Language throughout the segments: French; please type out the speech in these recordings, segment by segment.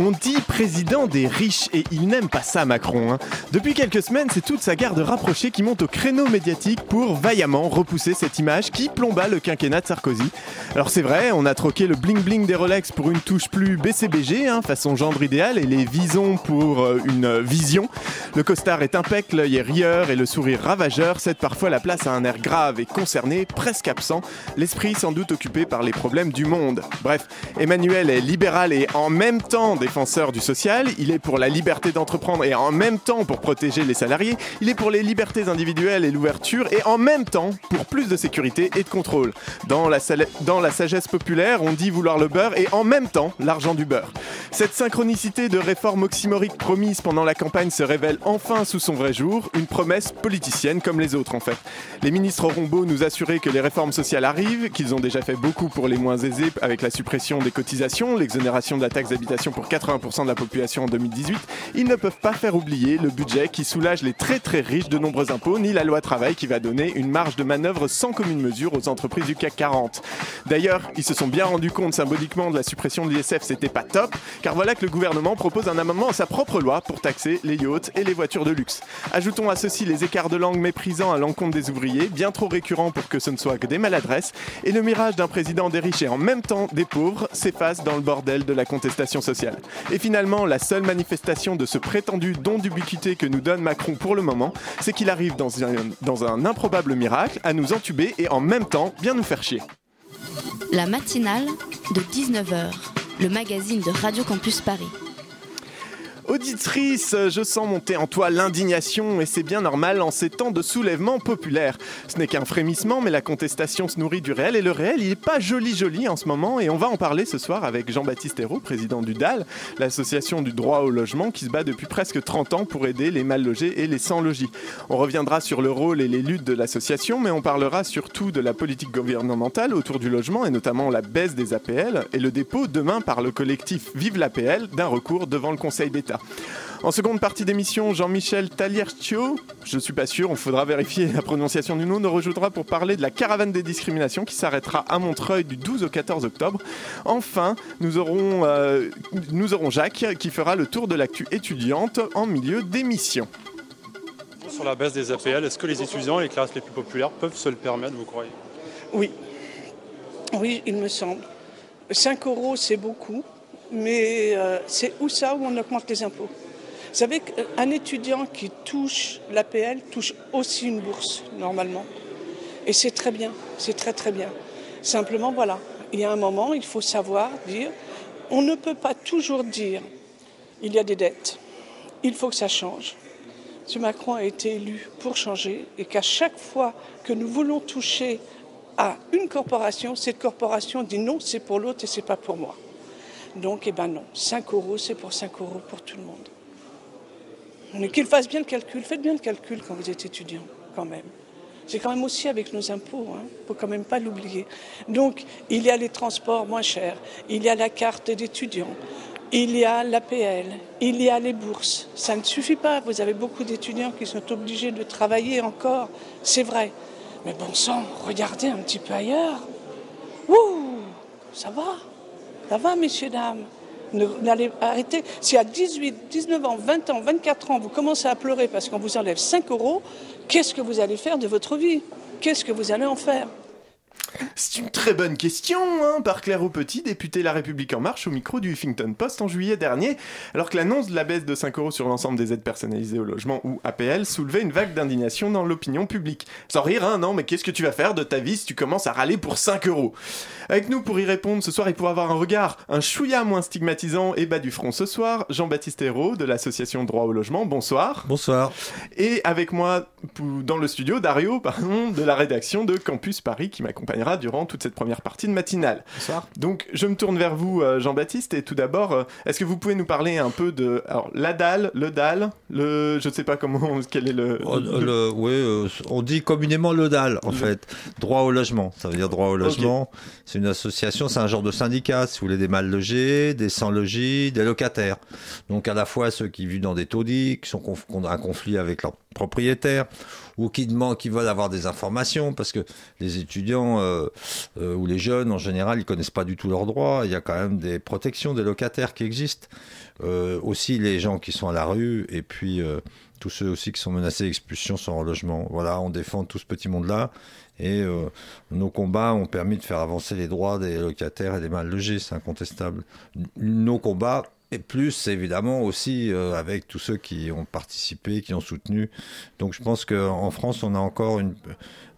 On dit président des riches et il n'aime pas ça Macron. hein. Depuis quelques semaines, c'est toute sa garde rapprochée qui monte au créneau médiatique pour vaillamment repousser cette image qui plomba le quinquennat de Sarkozy. Alors c'est vrai, on a troqué le bling bling des Rolex pour une touche plus BCBG, hein, façon gendre idéal, et les visons pour euh, une vision. Le costard est impec, l'œil est rieur et le sourire ravageur cède parfois la place à un air grave et concerné, presque absent, l'esprit sans doute occupé par les problèmes du monde. Bref, Emmanuel est libéral et en même temps défenseur du social, il est pour la liberté d'entreprendre et en même temps pour protéger les salariés, il est pour les libertés individuelles et l'ouverture et en même temps pour plus de sécurité et de contrôle. Dans la, sagesse populaire, on dit vouloir le beurre et en même temps l'argent du beurre. Cette synchronicité de réformes oxymoriques promises pendant la campagne se révèle enfin sous son vrai jour, une promesse politicienne comme les autres en fait. Les ministres auront beau nous assurer que les réformes sociales arrivent, qu'ils ont déjà fait beaucoup pour les moins aisés avec la suppression des cotisations, l'exonération de la taxe d'habitation pour 80% de la population en 2018, ils ne peuvent pas faire oublier le budget qui soulage les très très riches de nombreux impôts, ni la loi travail qui va donner une marge de manœuvre sans commune mesure aux entreprises du CAC 40. D'ailleurs, ils se sont bien rendus compte symboliquement de la suppression de l'ISF, c'était pas top, car voilà que le gouvernement propose un amendement à sa propre loi pour taxer les yachts et les voitures de luxe. Ajoutons à ceci les écarts de langue méprisants à l'encontre des ouvriers, bien trop récurrents pour que ce ne soit que des maladresses, et le mirage d'un président des riches et en même temps des pauvres s'efface dans le bordel de la contestation sociale. Et finalement, la seule manifestation de ce prétendu don d'ubiquité que nous donne Macron pour le moment, c'est qu'il arrive dans un, improbable miracle à nous entuber et en même temps bien nous faire chier. La matinale de 19h, le magazine de Radio Campus Paris. Auditrice, je sens monter en toi l'indignation et c'est bien normal en ces temps de soulèvement populaire. Ce n'est qu'un frémissement, mais la contestation se nourrit du réel et le réel, il n'est pas joli joli en ce moment et on va en parler ce soir avec Jean-Baptiste Hérault, président du DAL, l'association du droit au logement qui se bat depuis presque 30 ans pour aider les mal logés et les sans logis. On reviendra sur le rôle et les luttes de l'association, mais on parlera surtout de la politique gouvernementale autour du logement et notamment la baisse des APL et le dépôt demain par le collectif Vive l'APL d'un recours devant le Conseil d'État. En seconde partie d'émission, Jean-Michel Taliercio, je suis pas sûr, on faudra vérifier la prononciation du nom, nous rejoindra pour parler de la caravane des discriminations qui s'arrêtera à Montreuil du 12 au 14 octobre. Enfin, nous aurons, euh, nous aurons Jacques qui fera le tour de l'actu étudiante en milieu d'émission. Sur la baisse des APL, est-ce que les étudiants et les classes les plus populaires peuvent se le permettre, vous croyez? Oui. Oui, il me semble. 5 euros, c'est beaucoup, mais euh, c'est où ça où on augmente les impôts? Vous savez qu'un étudiant qui touche l'APL touche aussi une bourse, normalement. Et c'est très bien, c'est très très bien. Simplement, voilà, il y a un moment, il faut savoir dire, on ne peut pas toujours dire, il y a des dettes, il faut que ça change. M. Macron a été élu pour changer et qu'à chaque fois que nous voulons toucher à une corporation, cette corporation dit non, c'est pour l'autre et c'est pas pour moi. Donc, eh ben non, 5 euros, c'est pour 5 euros pour tout le monde. Mais qu'il fasse bien le calcul, faites bien le calcul quand vous êtes étudiant, quand même. C'est quand même aussi avec nos impôts, il ne faut quand même pas l'oublier. Donc, il y a les transports moins chers, il y a la carte d'étudiant, il y a l'APL, il y a les bourses. Ça ne suffit pas, vous avez beaucoup d'étudiants qui sont obligés de travailler encore, c'est vrai. Mais bon sang, regardez un petit peu ailleurs. Ouh, ça va, ça va, messieurs, dames. N'allez arrêter. Si à 18, 19 ans, 20 ans, 24 ans, vous commencez à pleurer parce qu'on vous enlève 5 euros, qu'est-ce que vous allez faire de votre vie? Qu'est-ce que vous allez en faire? C'est une très bonne question, hein, par Claire Petit, députée La République En Marche au micro du Huffington Post en juillet dernier, alors que l'annonce de la baisse de 5 euros sur l'ensemble des aides personnalisées au logement ou APL soulevait une vague d'indignation dans l'opinion publique. Sans rire, hein, non, mais qu'est-ce que tu vas faire de ta vie si tu commences à râler pour 5 euros? Avec nous pour y répondre ce soir et pour avoir un regard un chouïa moins stigmatisant et bas du front ce soir, Jean-Baptiste Hérault de l'association Droit au Logement, bonsoir. Bonsoir. Et avec moi dans le studio, Dario, pardon, de la rédaction de Campus Paris qui m'accompagne accompagnera durant toute cette première partie de matinale. Bonsoir. Donc je me tourne vers vous, euh, Jean-Baptiste, et tout d'abord, euh, est-ce que vous pouvez nous parler un peu de alors, la dalle, le dalle, le, je ne sais pas comment, quel est le. Oh, le- oui, euh, on dit communément le DAL, en fait. Droit au logement. Ça veut dire droit au logement. C'est une association, c'est un genre de syndicat, si vous voulez, des mal logés, des sans logis, des locataires. Donc à la fois ceux qui vivent dans des taudis, qui sont conf- ont un conflit avec leurs propriétaires, ou qui demandent, qui veulent avoir des informations, parce que les étudiants euh, euh, ou les jeunes en général, ils connaissent pas du tout leurs droits. Il y a quand même des protections des locataires qui existent. Euh, aussi les gens qui sont à la rue, et puis tous ceux aussi qui sont menacés d'expulsion sont en logement. Voilà, on défend tout ce petit monde-là. Et nos combats ont permis de faire avancer les droits des locataires et des mal logés, c'est incontestable. Nos combats, et plus évidemment aussi euh, avec tous ceux qui ont participé, qui ont soutenu. Donc je pense qu'en France, on a encore une...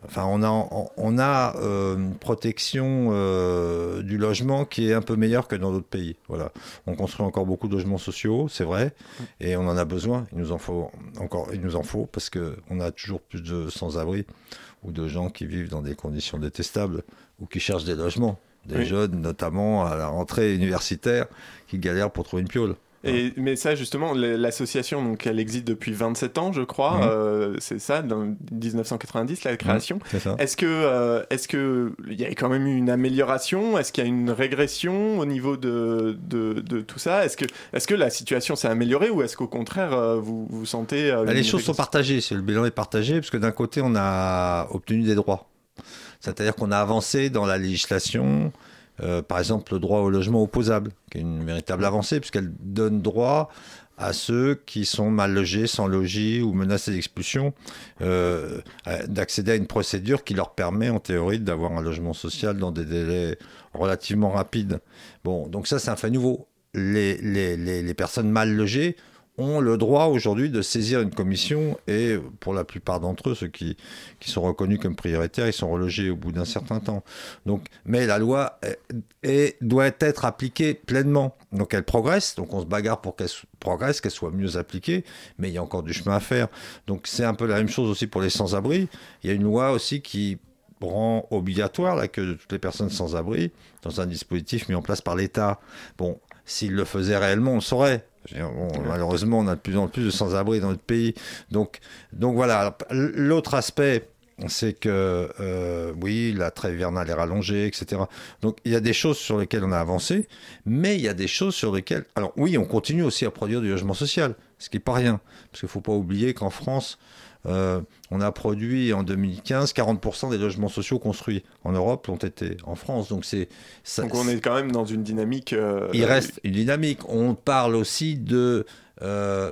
Enfin, on a, on a euh, une protection euh, du logement qui est un peu meilleure que dans d'autres pays. Voilà. On construit encore beaucoup de logements sociaux, c'est vrai, et on en a besoin. Il nous en faut encore, il nous en faut parce que on a toujours plus de sans-abri ou de gens qui vivent dans des conditions détestables ou qui cherchent des logements. Des Oui. jeunes, notamment à la rentrée universitaire, qui galèrent pour trouver une piole. Et, mais ça, justement, l'association, donc, elle existe depuis 27 ans, je crois. Mhm. euh, c'est ça, dans 1990, la création. Ça. Est-ce que, euh, est-ce que il y a quand même eu une amélioration? Est-ce qu'il y a une régression au niveau de, de, de tout ça? Est-ce que, est-ce que la situation s'est améliorée ou est-ce qu'au contraire, euh, vous, vous sentez euh, Bah, les choses sont partagées, c'est- le bilan est partagé, parce que d'un côté, on a obtenu des droits. C'est-à-dire qu'on a avancé dans la législation, euh, par exemple, le droit au logement opposable, qui est une véritable avancée, puisqu'elle donne droit à ceux qui sont mal logés, sans logis ou menacés d'expulsion, euh, d'accéder à une procédure qui leur permet, en théorie, d'avoir un logement social dans des délais relativement rapides. Bon, donc ça, c'est un fait nouveau. Les personnes mal logées ont le droit aujourd'hui de saisir une commission et pour la plupart d'entre eux, ceux qui, qui sont reconnus comme prioritaires, ils sont relogés au bout d'un certain temps. Donc, mais la loi est, doit être appliquée pleinement. Donc elle progresse, donc on se bagarre pour qu'elle progresse, qu'elle soit mieux appliquée, mais il y a encore du chemin à faire. Donc c'est un peu la même chose aussi pour les sans-abri. Il y a une loi aussi qui rend obligatoire l'accueil de toutes les personnes sans abri dans un dispositif mis en place par l'État. Bon, s'il le faisait réellement, on le saurait. Malheureusement, on a de plus en plus de sans-abri dans notre pays. Donc, donc voilà. L'autre aspect, c'est que euh, oui, la trêve hivernale est rallongée, etc. Donc il y a des choses sur lesquelles on a avancé, mais il y a des choses sur lesquelles... Alors oui, on continue aussi à produire du logement social, ce qui n'est pas rien. Parce qu'il ne faut pas oublier qu'en France, euh, on a produit en 2015 40% des logements sociaux construits en Europe l'ont été en France. Donc c'est Donc on est quand même dans une dynamique. euh, il reste une dynamique. On parle aussi de euh,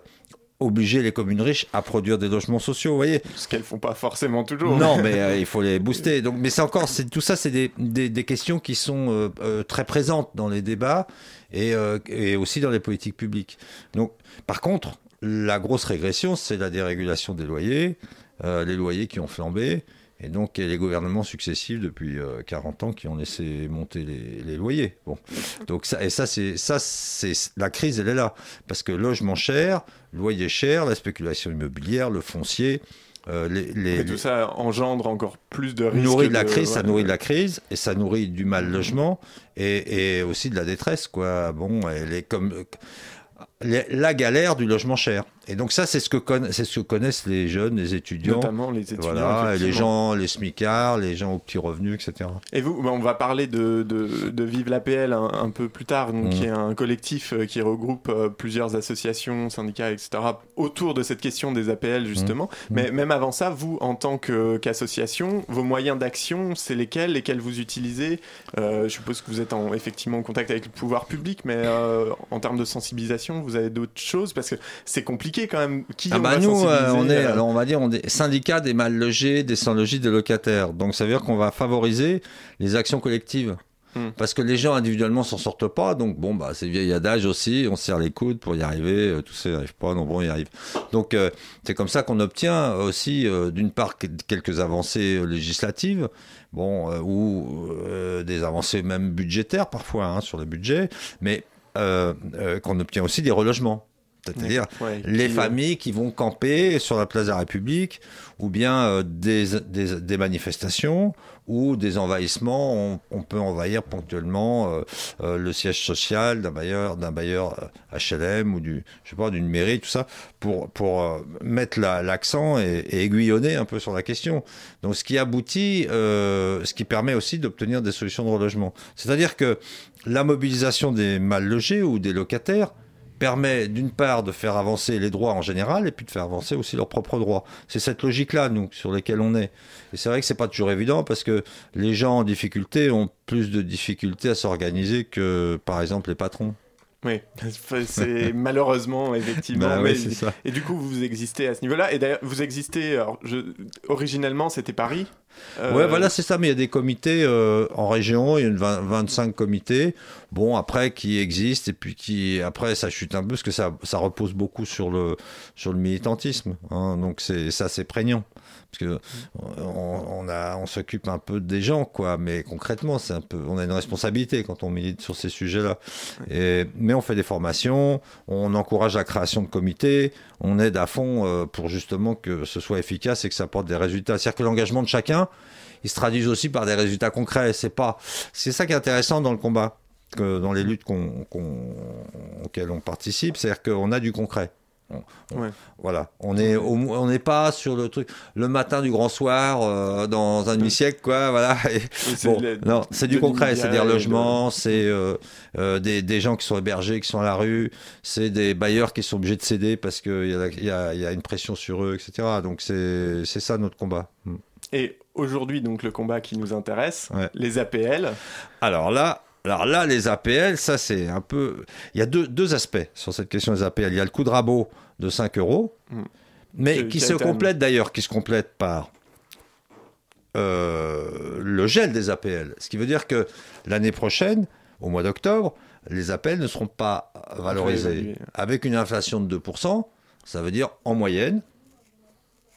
obliger les communes riches à produire des logements sociaux. Vous voyez Ce qu'elles font pas forcément toujours. Non, mais euh, il faut les booster. Donc, mais c'est encore, c'est tout ça, c'est des, des, des questions qui sont euh, euh, très présentes dans les débats et, et aussi dans les politiques publiques. Donc, par contre, la grosse régression, c'est la dérégulation des loyers, euh, les loyers qui ont flambé. Et donc, et les gouvernements successifs depuis euh, 40 ans qui ont laissé monter les, les loyers. Bon, donc ça, et ça, c'est ça, c'est la crise, elle est là, parce que logement cher, loyer cher, la spéculation immobilière, le foncier, euh, les, les, Et tout ça engendre encore plus de risques. nourrit de la crise, ouais. ça nourrit de la crise et ça nourrit du mal logement et, et aussi de la détresse, quoi. Bon, elle est comme la galère du logement cher. Et donc ça, c'est ce que c'est ce que connaissent les jeunes, les étudiants. Notamment les étudiants, Voilà, les gens, les smicards, les gens aux petits revenus, etc. Et vous, bah, on va parler de, de, de Vive l'APL un, un peu plus tard, donc, qui est un collectif euh, qui regroupe euh, plusieurs associations, syndicats, etc., autour de cette question des APL, justement. Mhm. Mais même avant ça, vous, en tant qu'association, vos moyens d'action, c'est lesquels Lesquels vous utilisez? Euh, Je suppose que vous êtes en, effectivement en contact avec le pouvoir public, mais euh, en termes de sensibilisation, vous avez d'autres choses Parce que c'est compliqué quand même. Qui Ah on bah va nous, euh, on est, euh, alors on va dire, on est syndicat des mal logés, des sans logis, des locataires. Donc ça veut dire qu'on va favoriser les actions collectives. Hmm. Parce que les gens individuellement s'en sortent pas, donc bon bah c'est vieil adage aussi, on se serre les coudes pour y arriver, euh, tous ça n'y arrive pas, non bon y arrive. Donc euh, c'est comme ça qu'on obtient aussi euh, d'une part que- quelques avancées législatives, bon ou des avancées même budgétaires parfois hein, sur le budget, mais euh, euh, qu'on obtient aussi des relogements. C'est-à-dire Ouais, les euh, familles qui vont camper sur la place de la République, ou bien euh, des, des, des manifestations, ou des envahissements. On, on peut envahir ponctuellement euh, euh, le siège social d'un bailleur, d'un bailleur HLM ou du, je sais pas, d'une mairie, tout ça, pour, pour mettre la- l'accent et, et aiguillonner un peu sur la question. Donc, ce qui aboutit, ce qui permet aussi d'obtenir des solutions de relogement. C'est-à-dire que la mobilisation des mal logés ou des locataires permet d'une part de faire avancer les droits en général et puis de faire avancer aussi leurs propres droits. C'est cette logique-là, nous, sur lesquels on est. Et c'est vrai que c'est pas toujours évident parce que les gens en difficulté ont plus de difficultés à s'organiser que, par exemple, les patrons. Oui, c'est malheureusement, effectivement. Bah mais- ça. et du coup, vous existez à ce niveau-là. Et d'ailleurs, vous existez. Alors, je, originellement, c'était Paris. Euh, Ouais, voilà, c'est ça. Mais il y a des comités euh, en région, il y a une 20 25 comités, bon, après, qui existent, et puis qui, après, ça chute un peu, parce que ça, ça repose beaucoup sur le, sur le militantisme. hein. donc, c'est ça, c'est prégnant. Parce que on, on a, on s'occupe un peu des gens, quoi. Mais concrètement, c'est un peu, on a une responsabilité quand on milite sur ces sujets-là. Et, mais on fait des formations, on encourage la création de comités, on aide à fond euh, pour justement que ce soit efficace et que ça apporte des résultats. C'est-à-dire que l'engagement de chacun, il se traduit aussi par des résultats concrets. C'est pas, c'est ça qui est intéressant dans le combat, que dans les luttes qu'on, qu'on- auxquelles on participe, c'est-à-dire qu'on a du concret. On- on- Ouais. Voilà, on est au mo- on n'est pas sur le truc le matin du grand soir euh, dans un demi-siècle quoi, voilà. Et- bon, non, c'est du concret, c'est des et de- logements, c'est euh, euh, des, des gens qui sont hébergés, qui sont à la rue, c'est des bailleurs qui sont obligés de céder parce qu'il y, a y, a, il y a une pression sur eux, etc. Donc c'est c'est ça notre combat. Mm. Et aujourd'hui, donc, le combat qui nous intéresse, Ouais. les APL. Alors là, alors là, les APL, ça c'est un peu. Il y a deux, deux aspects sur cette question des APL. Il y a le coût de rabot de 5 euros, Mm. mais Qui- se complète d'ailleurs, qui se complète par euh, le gel des APL. Ce qui veut dire que l'année prochaine, au mois d'octobre, les APL ne seront pas valorisés. Avec une inflation de 2%, ça veut dire en moyenne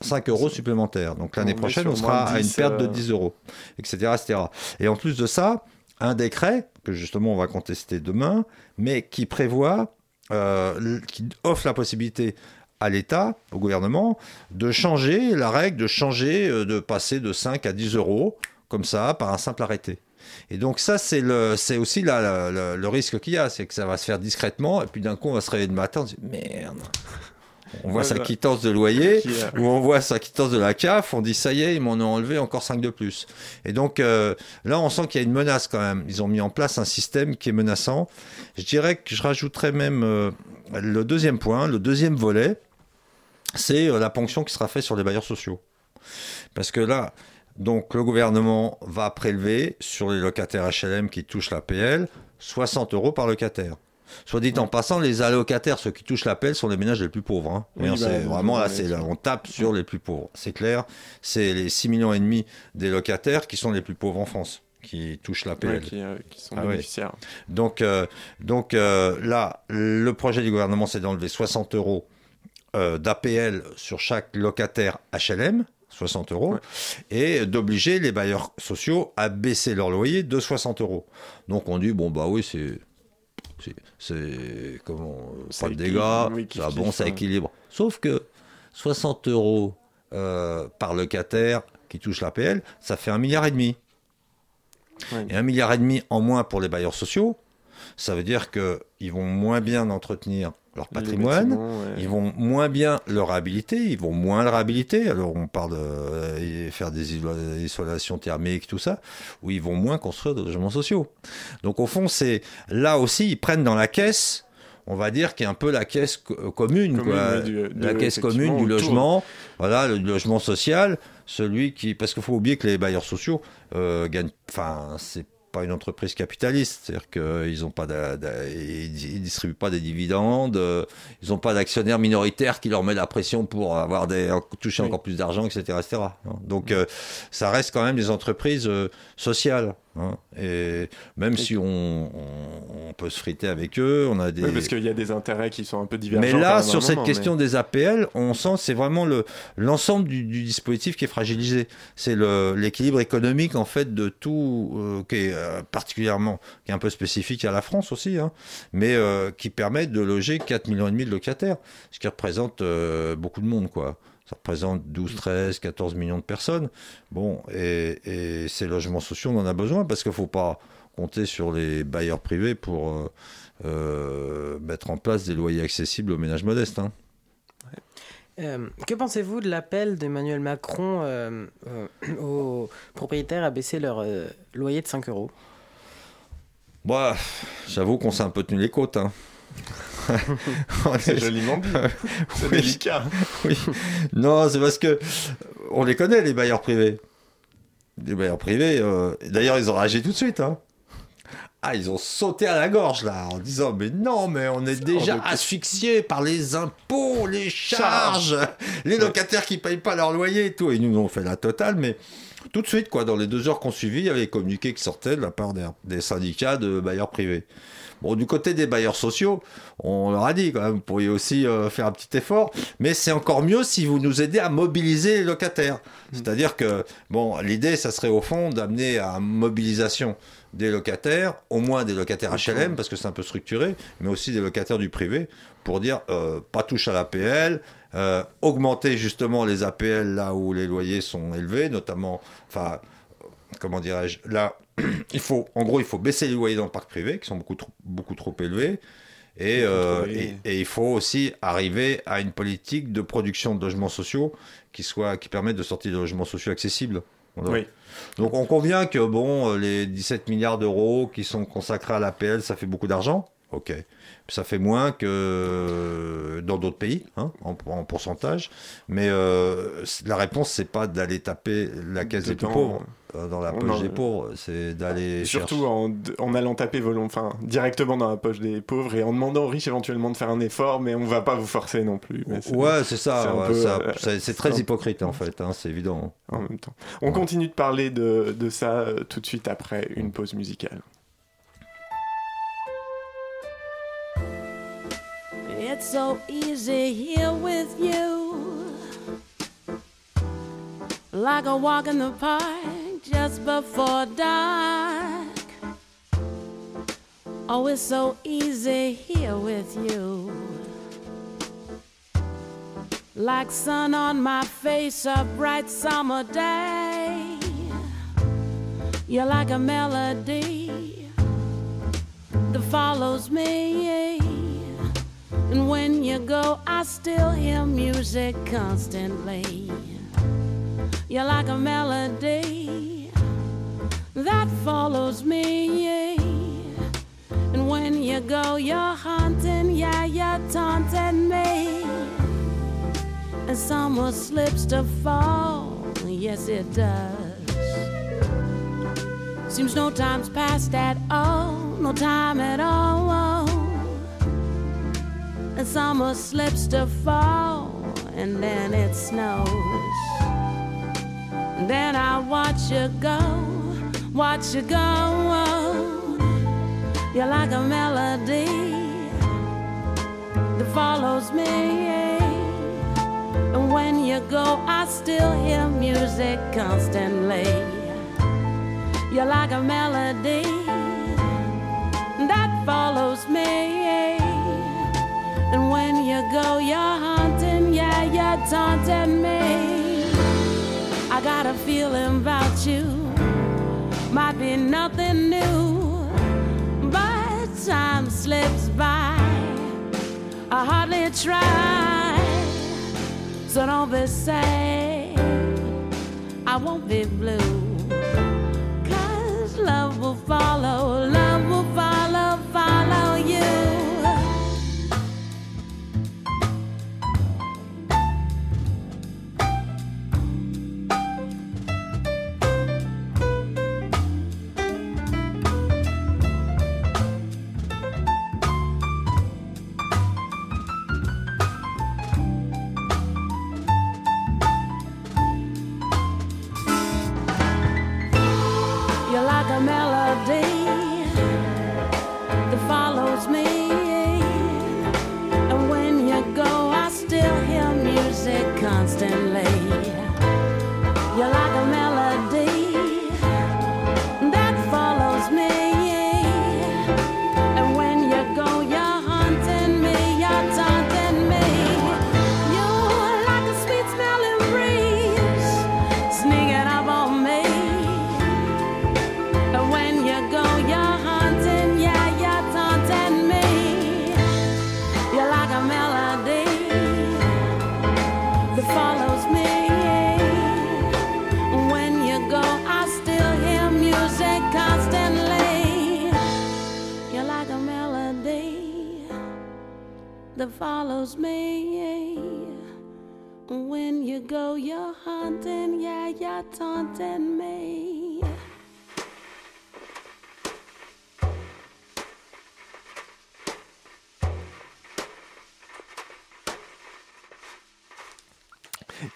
5 euros supplémentaires. Donc l'année prochaine, on sera à une 10, perte de euh, 10 euros, etc., etc. Et en plus de ça, un décret, que justement on va contester demain, mais qui prévoit, euh, qui offre la possibilité à l'État, au gouvernement, de changer la règle, de changer, euh, de passer de 5 à 10 euros, comme ça, par un simple arrêté. Et donc ça, c'est le, c'est aussi la- la- le risque qu'il y a, c'est que ça va se faire discrètement, et puis d'un coup, on va se réveiller le matin, on se dit, merde. On voit Ouais, sa quittance de loyer, ou on voit sa quittance de la CAF, on dit ça y est, ils m'en ont enlevé encore 5 de plus. Et donc euh, là, on sent qu'il y a une menace quand même. Ils ont mis en place un système qui est menaçant. Je dirais que je rajouterais même euh, le deuxième point, le deuxième volet, c'est euh, la ponction qui sera faite sur les bailleurs sociaux. Parce que là, donc le gouvernement va prélever sur les locataires HLM qui touchent l'APL 60 euros par locataire. Soit dit en passant, les allocataires, ceux qui touchent l'APL, sont les ménages les plus pauvres. hein. Oui, Hein, bah, c'est vraiment là, là, on tape sur les plus pauvres. C'est clair, c'est les 6 millions et demi des locataires qui sont les plus pauvres en France, qui touchent l'APL. ouais, qui, euh, qui sont Ah ouais. bénéficiaires. Donc, euh, donc euh, là, le projet du gouvernement, c'est d'enlever 60 euros d'APL sur chaque locataire HLM, 60 euros, Ouais. et d'obliger les bailleurs sociaux à baisser leur loyer de 60 euros. Donc on dit, bon, bah oui, c'est. C'est- comment pas de dégâts, oui, ça, bon, ça équilibre. Sauf que 60 euros euh, par locataire qui touche l'APL, ça fait un milliard et demi. Ouais. Et un milliard et demi en moins pour les bailleurs sociaux, ça veut dire qu'ils vont moins bien entretenir leur patrimoine, ouais. ils vont moins bien le réhabiliter, ils vont moins le réhabiliter. Alors on parle de euh, faire des iso- isolations thermiques, tout ça, où ils vont moins construire de logements sociaux. Donc au fond, c'est là aussi, ils prennent dans la caisse, on va dire, qui est un peu la caisse euh, commune, Commune, quoi. ouais, du- la caisse commune du autour. logement, voilà, le logement social, celui qui, parce qu'il faut oublier que les bailleurs sociaux euh, gagnent, enfin, c'est pas une entreprise capitaliste, c'est-à-dire qu'ils ont pas, d'a- d'a- ils ils distribuent pas des dividendes, euh, ils n'ont pas d'actionnaires minoritaires qui leur met la pression pour avoir des, toucher Oui. encore plus d'argent, etc., etc. Donc, euh, ça reste quand même des entreprises euh, sociales. Hein. et même si on, on- on peut se friter avec eux, on a des. Oui, parce qu'il y a des intérêts qui sont un peu divergents. Mais là, sur cette moment, question des APL, on sent que c'est vraiment le l'ensemble du, du dispositif qui est fragilisé. C'est l'équilibre économique en fait de tout, euh, qui est euh, particulièrement, qui est un peu spécifique à la France aussi, hein, mais euh, qui permet de loger 4 millions et demi de locataires, ce qui représente euh, beaucoup de monde, quoi. Ça représente 12, 13, 14 millions de personnes. Bon, et, et ces logements sociaux, on en a besoin parce qu'il ne faut pas compter sur les bailleurs privés pour euh, euh, mettre en place des loyers accessibles aux ménages modestes. hein. Euh, que pensez-vous de l'appel d'Emmanuel Macron aux propriétaires à baisser leur loyer de 5 euros? Moi, j'avoue qu'on s'est un peu tenu les côtes. hein. On C'est est- joliment dit. C'est Oui. délicat. Oui. Non, c'est parce que on les connaît, les bailleurs privés. Les bailleurs privés, euh, d'ailleurs, ils ont réagi tout de suite. hein. Ah, ils ont sauté à la gorge, là, en disant Mais non, mais on est déjà asphyxiés par les impôts, les charges, les locataires qui payent pas leur loyer et tout. Et ils nous ont fait la totale, mais tout de suite, quoi, dans les deux heures qu'on suivit, il y avait les communiqués qui sortaient de la part des, des syndicats de bailleurs privés. Bon, du côté des bailleurs sociaux, on leur a dit quand même, vous pourriez aussi euh, faire un petit effort, mais c'est encore mieux si vous nous aidez à mobiliser les locataires. C'est-à-dire que, bon, l'idée, ça serait au fond d'amener à mobilisation des locataires, au moins des locataires HLM, parce que c'est un peu structuré, mais aussi des locataires du privé, pour dire euh, pas touche à l'APL, euh, augmenter justement les APL là où les loyers sont élevés, notamment, enfin, comment dirais-je, là, il faut, en gros, il faut baisser les loyers dans le parc privé, qui sont beaucoup trop, beaucoup trop élevés. Et, euh, et, et il faut aussi arriver à une politique de production de logements sociaux qui, soit, qui permette de sortir des logements sociaux accessibles. Voilà. Oui. Donc on convient que bon, les 17 milliards d'euros qui sont consacrés à l'APL, ça fait beaucoup d'argent. Ok. Ça fait moins que dans d'autres pays, hein, en, en pourcentage. Mais euh, la réponse, c'est pas d'aller taper la caisse des plus pauvres, euh, dans la poche des euh, pauvres. C'est d'aller Surtout en, en allant taper volon- enfin, directement dans la poche des pauvres et en demandant aux riches éventuellement de faire un effort, mais on va pas vous forcer non plus. Mais Ouais, c'est ça. ouais, euh, c'est c'est très hypocrite en fait, hein, c'est évident. En même temps. On continue de parler de, de ça euh, tout de suite après une pause musicale. It's so easy here with you. Like a walk in the park just before dark. Oh, it's so easy here with you. Like sun on my face, a bright summer day. You're like a melody that follows me. And when you go, I still hear music constantly. You're like a melody that follows me. And when you go, you're haunting, yeah, you're taunting me. And summer slips to fall, yes, it does. Seems no time's passed at all, no time at all. And summer slips to fall, and then it snows. And then I watch you go, watch you go. You're like a melody that follows me. And when you go, I still hear music constantly. You're like a melody that follows me. You go, you're haunting, yeah, you're taunting me. I got a feeling about you, might be nothing new, but time slips by. I hardly try, so don't be sad. I won't be blue. Cause love will follow, that follows me. When you go, you're haunting, yeah, you're taunting me.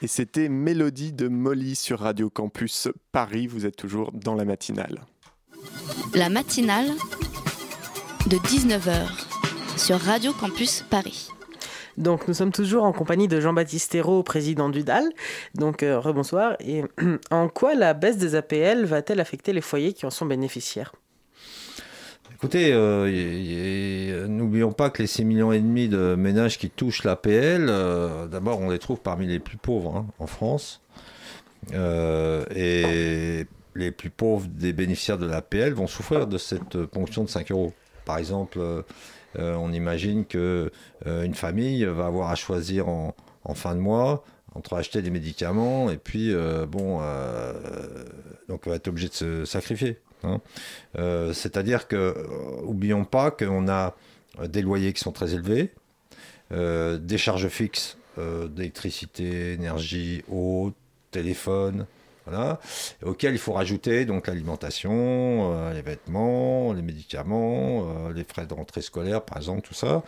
Et c'était Mélodie de Molly sur Radio Campus Paris. Vous êtes toujours dans la matinale. La matinale de 19h sur Radio Campus Paris. Donc nous sommes toujours en compagnie de Jean-Baptiste Hérault, président du DAL. Donc euh, rebonsoir. Et en quoi la baisse des APL va-t-elle affecter les foyers qui en sont bénéficiaires? Écoutez, euh, y- n'oublions pas que les 6 millions et demi de ménages qui touchent l'APL, euh, d'abord on les trouve parmi les plus pauvres hein, en France. Euh, et les plus pauvres des bénéficiaires de l'APL vont souffrir de cette ponction de 5 euros. Par exemple, euh, euh, on imagine que euh, une famille va avoir à choisir en, fin de mois entre acheter des médicaments et puis euh, bon, euh, donc on va être obligé de se sacrifier. hein. Euh, C'est-à-dire que, euh, oublions pas qu'on a euh, des loyers qui sont très élevés, euh, des charges fixes euh, d'électricité, énergie, eau, téléphone, voilà, auxquelles il faut rajouter donc l'alimentation, euh, les vêtements, les médicaments, euh, les frais de rentrée scolaire, par exemple, tout ça.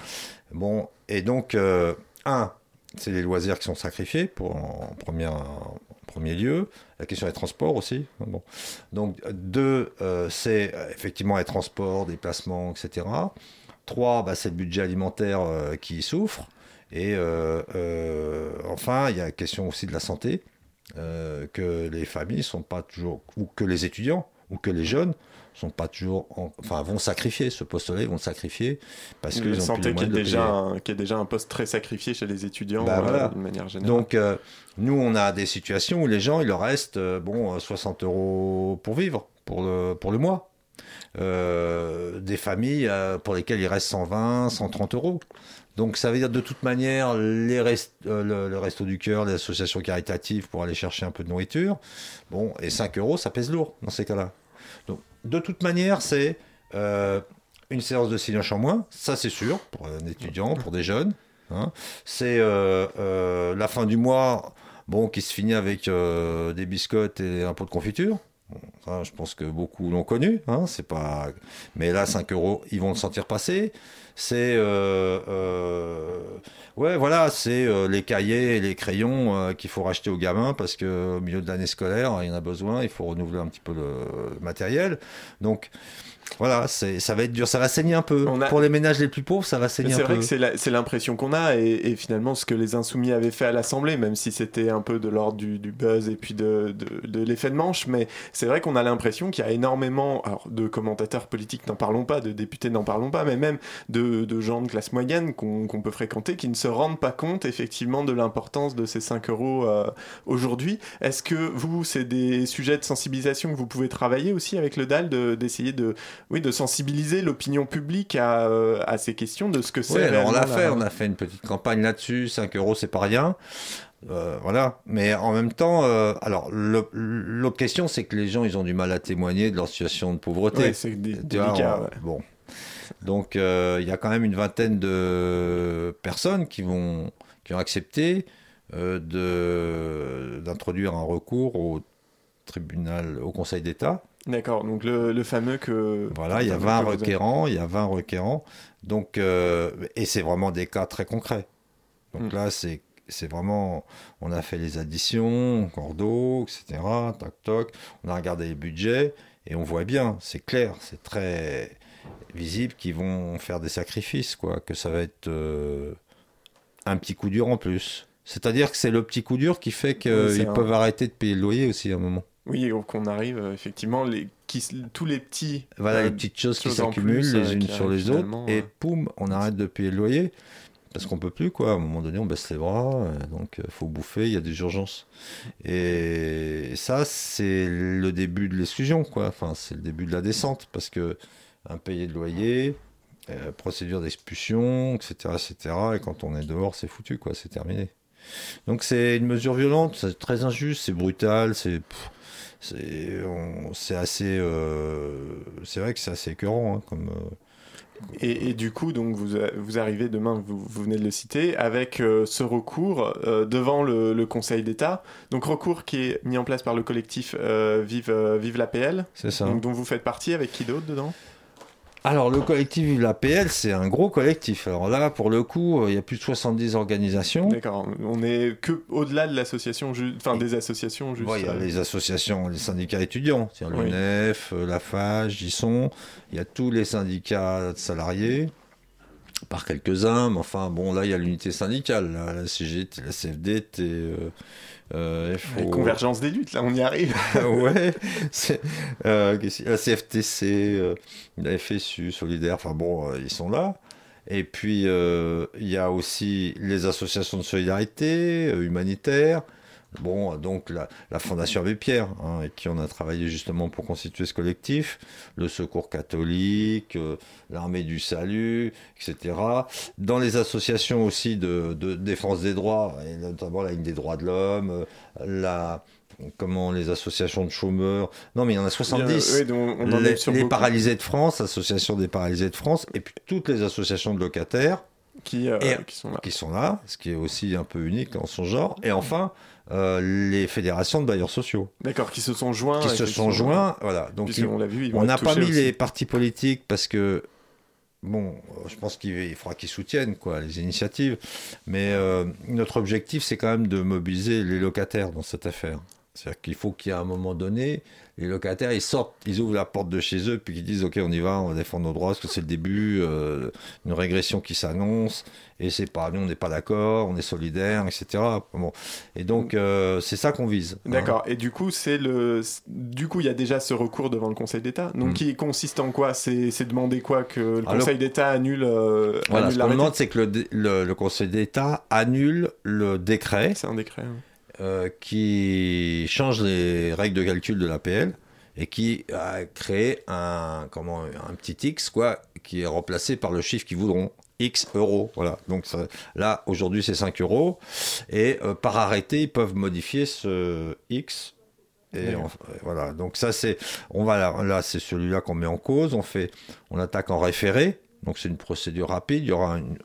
Bon, et donc, euh, un, c'est les loisirs qui sont sacrifiés pour, en, première, en premier lieu. La question des transports aussi. Bon. Donc, deux, c'est effectivement les transports, déplacements, etc. Trois, bah, c'est le budget alimentaire qui souffre. Et enfin, il y a la question aussi de la santé, euh, que les familles sont pas toujours, ou que les étudiants, ou que les jeunes sont pas toujours, en- enfin, vont sacrifier ce poste-là, ils vont le sacrifier parce qu'ils ont plus santé les qui est, moyens de le déjà un, déjà un poste très sacrifié chez les étudiants Bah, euh, voilà. d'une manière générale. Donc, euh, nous, on a des situations où les gens, il leur reste euh, bon, euh, 60 euros pour vivre, pour le, pour le mois. Euh, des familles euh, pour lesquelles il reste 120, 130 euros. Donc, ça veut dire de toute manière, euh, le, Resto du Cœur, les associations caritatives pour aller chercher un peu de nourriture. Bon, et 5 euros, ça pèse lourd dans ces cas-là. Donc, de toute manière, c'est une séance de silence en moins, ça c'est sûr, pour un étudiant, pour des jeunes. hein. C'est la fin du mois, bon, qui se finit avec des biscottes et un pot de confiture. Ça, je pense que beaucoup l'ont connu. Hein, c'est pas... Mais là, 5 euros, ils vont le sentir passer. C'est. euh, euh, ouais, voilà, c'est euh, les cahiers et les crayons qu'il faut racheter aux gamins parce qu'au milieu de l'année scolaire, il y en a besoin, il faut renouveler un petit peu le matériel. Donc. Voilà, c'est, ça va être dur, ça va saigner un peu. Pour les ménages les plus pauvres, ça va saigner un C'est peu. vrai que c'est c'est l'impression qu'on a et, et finalement ce que les insoumis avaient fait à l'Assemblée, même si c'était un peu de l'ordre du, du buzz et puis de, de- de l'effet de manche, mais c'est vrai qu'on a l'impression qu'il y a énormément alors, de commentateurs politiques, n'en parlons pas, de députés, n'en parlons pas, mais même de, de gens de classe moyenne qu'on peut fréquenter qui ne se rendent pas compte effectivement de l'importance de ces 5 euros euh, aujourd'hui. Est-ce que vous, c'est des sujets de sensibilisation que vous pouvez travailler aussi avec le DAL, de- d'essayer de, oui, de sensibiliser l'opinion publique à, euh, à ces questions de ce que c'est Ouais, alors on l'a fait, la- on a fait une petite campagne là-dessus, 5 euros c'est pas rien. Euh, voilà, mais en même temps, euh, alors l'autre question c'est que les gens ils ont du mal à témoigner de leur situation de pauvreté. Ouais, c'est délicat, ouais. Bon, donc euh, il y a quand même une vingtaine de personnes qui vont qui ont accepté d'introduire un recours au tribunal, au Conseil d'État. D'accord, donc le, le fameux que. Voilà, il y a que 20 vous- requérants, il y a 20 requérants. Donc, euh, et c'est vraiment des cas très concrets. Donc là, c'est c'est vraiment, on a fait les additions, cordeau, etc. Toc toc. On a regardé les budgets Et on voit bien, c'est clair, c'est très visible qu'ils vont faire des sacrifices, quoi, que ça va être euh, un petit coup dur en plus. C'est-à-dire que c'est le petit coup dur qui fait qu'ils peuvent arrêter de payer le loyer aussi à un moment. Oui, donc on arrive euh, effectivement, les, qui, tous les petits. Voilà euh, les petites choses qui choses s'accumulent les euh, unes sur les autres et poum, on arrête de payer le loyer parce qu'on peut plus quoi. À un moment donné, on baisse les bras, euh, donc il faut bouffer, il y a des urgences. Et ça, c'est le début de l'exclusion quoi. Enfin, c'est le début de la descente parce que impayé de loyer, euh, procédure d'expulsion, etc., etc. Et quand on est dehors, c'est foutu quoi, c'est terminé. Donc c'est une mesure violente, c'est très injuste, c'est brutal, c'est pff, c'est assez euh, c'est vrai que c'est assez écœurant hein, comme euh, Et, et du coup, donc vous, vous arrivez demain, vous, vous venez de le citer, avec euh, ce recours euh, devant le, le Conseil d'État. Donc recours qui est mis en place par le collectif euh, Vive, Vive l'APL. Dont vous faites partie avec qui d'autre dedans? Alors le collectif Vive la PL, c'est un gros collectif. Alors là, pour le coup, euh, il y a plus de 70 organisations. D'accord. On est que au-delà de l'association, enfin des associations juste. Ouais, il y a euh, les associations, les syndicats étudiants, c'est-à-dire Oui. l'UNEF, euh, la FAGE, sont. Il y a tous les syndicats de salariés, par quelques-uns, mais enfin, bon, là, il y a l'unité syndicale, là, la CGT, la CFDT, euh, euh, convergences des luttes, là, on y arrive. ouais, euh, la CFTC, euh, la FSU, Solidaire, enfin bon, euh, ils sont là. Et puis, il y a aussi les associations de solidarité humanitaire. Bon, donc la, la Fondation Abbé Pierre, hein, avec qui on a travaillé justement pour constituer ce collectif, le Secours catholique, euh, l'Armée du Salut, etc. Dans les associations aussi de, de défense des droits, et notamment la Ligne des droits de l'homme, euh, la comment les associations de chômeurs. Non, mais il y en a 70. Bien, oui, donc on en les les paralysés de France, Association des paralysés de France, et puis toutes les associations de locataires qui, euh, et- qui sont là. qui sont là, ce qui est aussi un peu unique en son genre. Et enfin, euh, les fédérations de bailleurs sociaux D'accord, qui se sont joints. qui se sont joints. Voilà. Donc, ils- l'a vu, ils on n'a pas mis aussi. les partis politiques parce que, bon, euh, je pense qu'il il faudra qu'ils soutiennent quoi, les initiatives. Mais euh, notre objectif, c'est quand même de mobiliser les locataires dans cette affaire. C'est-à-dire qu'il faut qu'il y ait un moment donné, les locataires, ils sortent, ils ouvrent la porte de chez eux, puis qu'ils disent, OK, on y va, on va défendre nos droits, parce que c'est le début, euh, une régression qui s'annonce, et c'est pas, nous, on n'est pas d'accord, on est solidaires, etc. Bon. Et donc, euh, c'est ça qu'on vise. hein. D'accord. Et du coup, c'est le. Du coup, il y a déjà ce recours devant le Conseil d'État. Donc, Mm. qui consiste en quoi? C'est c'est demander quoi que le Conseil d'État annule. euh, Voilà, annule ce qu'on l'arrêté? demande, c'est que le- le Conseil d'État annule le décret C'est un décret. hein. Euh, qui change les règles de calcul de l'APL et qui a créé un, comment, un petit X, quoi, qui est remplacé par le chiffre qu'ils voudront. X euros, voilà. Donc ça- là, aujourd'hui, c'est 5 euros. Et euh, par arrêté, ils peuvent modifier ce X. Et on- voilà. Donc ça, c'est, on va là, là, c'est celui-là qu'on met en cause. On fait, on attaque en référé. Donc c'est une procédure rapide. Il y aura une,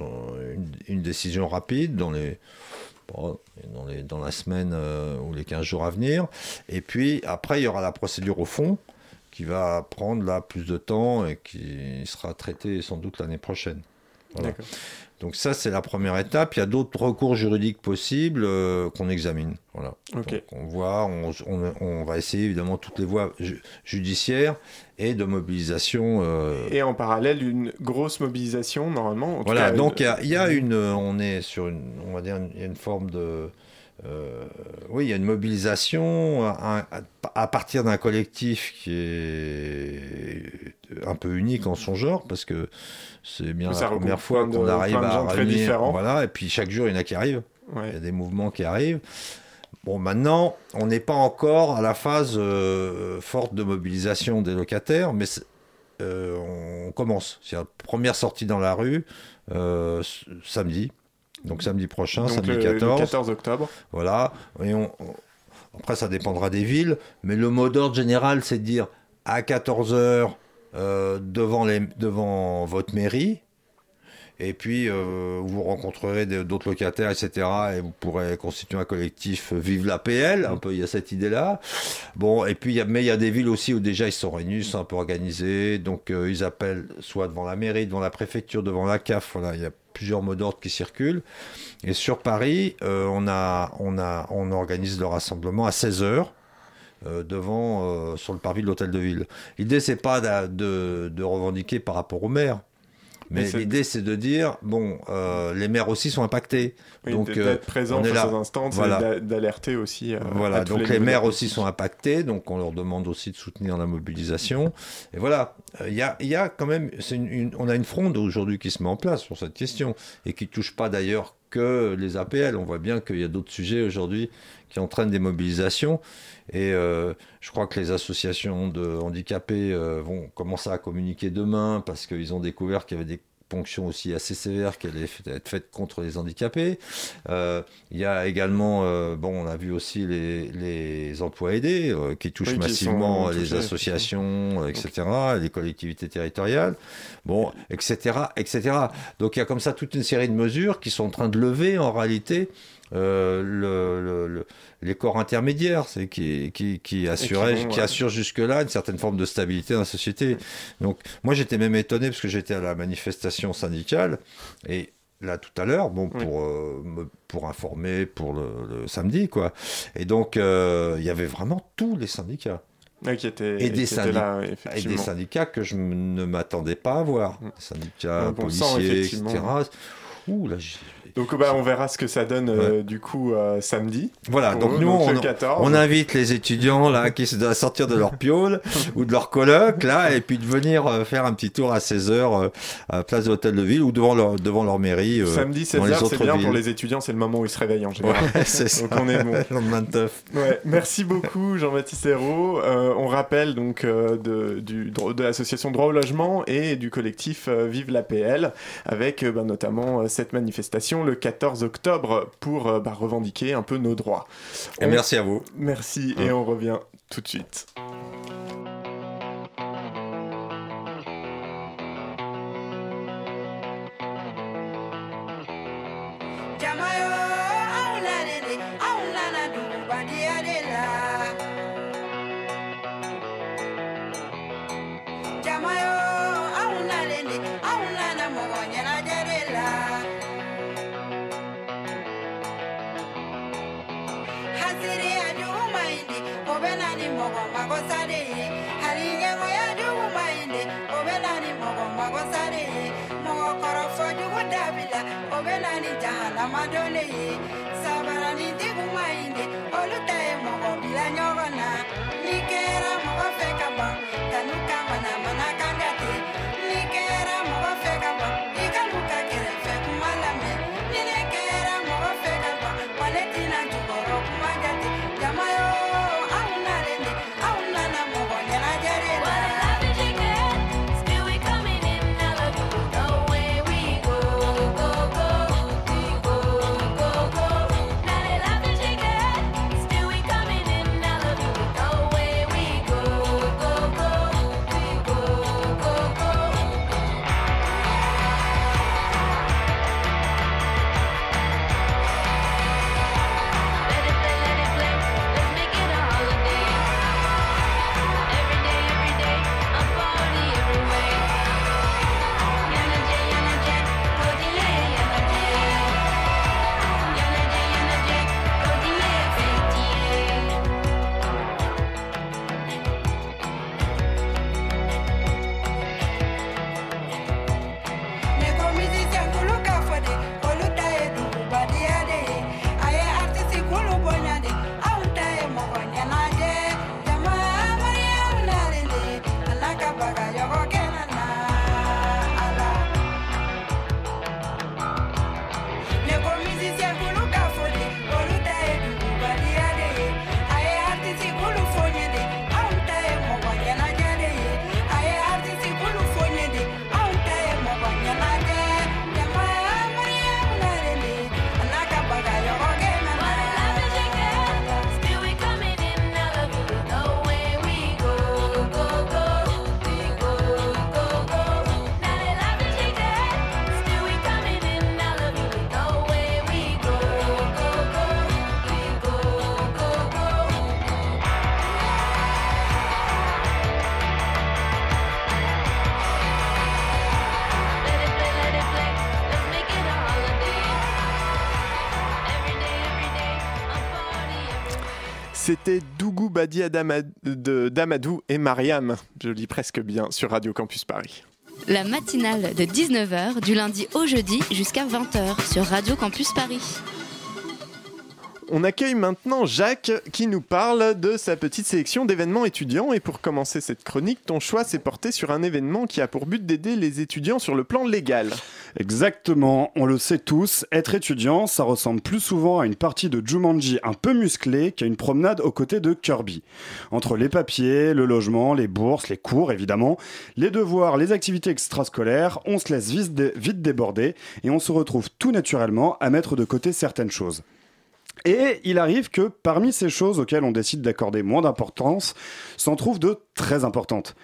une, une décision rapide dans les, dans, la semaine euh, ou les 15 jours à venir. Et puis après, il y aura la procédure au fond qui va prendre là plus de temps et qui sera traitée sans doute l'année prochaine. Donc ça, c'est la première étape. Il y a d'autres recours juridiques possibles euh, qu'on examine. Voilà. Ok. Donc, on voit, on, on- on va essayer évidemment toutes les voies ju- judiciaires et de mobilisation. euh, Et en parallèle, une grosse mobilisation, normalement. en tout voilà, cas, donc il y euh, a- il y, a une, on est sur une, on va dire, une- il y a une forme de, euh, oui, il y a une mobilisation à, à- à partir d'un collectif qui est un peu unique en son genre parce que c'est bien la première fois qu'on arrive à gens très réunir, voilà, et puis chaque jour il y en a qui arrivent, ouais. il y a des mouvements qui arrivent. Bon, maintenant, on n'est pas encore à la phase euh, forte de mobilisation des locataires, mais euh, on commence. C'est la première sortie dans la rue samedi. Donc samedi prochain, Donc, samedi le, le 14. 14 octobre. Voilà. Et on- on- après, ça dépendra des villes, mais le mot d'ordre général, c'est de dire à 14h devant, les, devant votre mairie. Et puis, euh, vous rencontrerez d'autres locataires, etc. Et vous pourrez constituer un collectif euh, Vive l'APL. Un peu, il y a cette idée-là. Bon, et puis, il y a, mais il y a des villes aussi où déjà ils sont réunis, sont un peu organisés. Donc, euh, ils appellent soit devant la mairie, devant la préfecture, devant la CAF. Voilà, il y a plusieurs mots d'ordre qui circulent. Et sur Paris, euh, on, organise le rassemblement à 16h. euh, devant, euh, sur le parvis de l'hôtel de ville. L'idée, c'est pas de revendiquer par rapport au maire. Mais l'idée, c'est de dire, bon, euh, les maires aussi sont impactés. Oui, donc, d'être euh, présent face aux instances Voilà. et d'a- d'alerter aussi. euh, Voilà, donc les, maires aussi sont impactés, donc on leur demande aussi de soutenir la mobilisation. Et voilà, il y, a, y a quand même, c'est une- une- on a une fronde aujourd'hui qui se met en place sur cette question et qui touche pas d'ailleurs que les APL. On voit bien qu'il y a d'autres sujets aujourd'hui qui entraînent des mobilisations. Et euh, je crois que les associations de handicapés euh, vont commencer à communiquer demain parce qu'ils ont découvert qu'il y avait des ponctions aussi assez sévères qui allaient être faites contre les handicapés. Euh, il y a également, euh, bon, on a vu aussi les, les emplois aidés euh, qui touchent Oui, qui massivement les touchés, associations, etc., les collectivités territoriales, bon, etc., etc. Donc il y a comme ça toute une série de mesures qui sont en train de lever en réalité euh, le, le- le- les corps intermédiaires, c'est qui, qui, qui assuraient, vont, qui ouais. assurent jusque-là une certaine forme de stabilité dans la société. Donc moi j'étais même étonné parce que j'étais à la manifestation syndicale et là tout à l'heure, bon pour euh, pour informer pour le, le samedi quoi. Et donc euh, il y avait vraiment tous les syndicats. Qui étaient- et, des qui étaient syndic- là, ouais, et des effectivement. syndicats que je ne m'attendais pas à voir. Des syndicats policiers, etc. Ouh, là, Donc bah, on verra ce que ça donne euh, du coup euh, samedi. Voilà, donc eux, nous, on, le 14. on invite les étudiants là qui se doivent sortir de leur piole ou de leur colloque là et puis de venir euh, faire un petit tour à 16h à la place de l'hôtel de ville ou devant leur, devant leur mairie. Samedi dans les 16h, c'est bien villes. pour les étudiants, c'est le moment où ils se réveillent en général. Ouais, c'est ça. Donc on est bon. Ouais, merci beaucoup Jean-Baptiste Hérault. On rappelle donc de, du, de l'association Droit au logement et du collectif Vive l'APL avec bah, notamment cette manifestation le 14 octobre pour euh, bah, revendiquer un peu nos droits. Et merci à vous. Merci et on revient tout de suite. ramadole ye sabarani deguma inde oluta ye mɔgɔ bila ɲɔgɔn na ni kɛra mɔgɔ fɛ ka ban kanu ka mana mana C'était Dougou Badi Adama- de Damadou et Mariam. Je lis presque bien sur Radio Campus Paris. La matinale de 19h du lundi au jeudi jusqu'à 20h sur Radio Campus Paris. On accueille maintenant Jacques qui nous parle de sa petite sélection d'événements étudiants. Et pour commencer cette chronique, ton choix s'est porté sur un événement qui a pour but d'aider les étudiants sur le plan légal. Exactement, on le sait tous, être étudiant, ça ressemble plus souvent à une partie de Jumanji un peu musclée qu'à une promenade aux côtés de Kirby. Entre les papiers, le logement, les bourses, les cours évidemment, les devoirs, les activités extrascolaires, on se laisse vite, dé- vite déborder et on se retrouve tout naturellement à mettre de côté certaines choses. Et il arrive que parmi ces choses auxquelles on décide d'accorder moins d'importance, s'en trouvent de très importantes.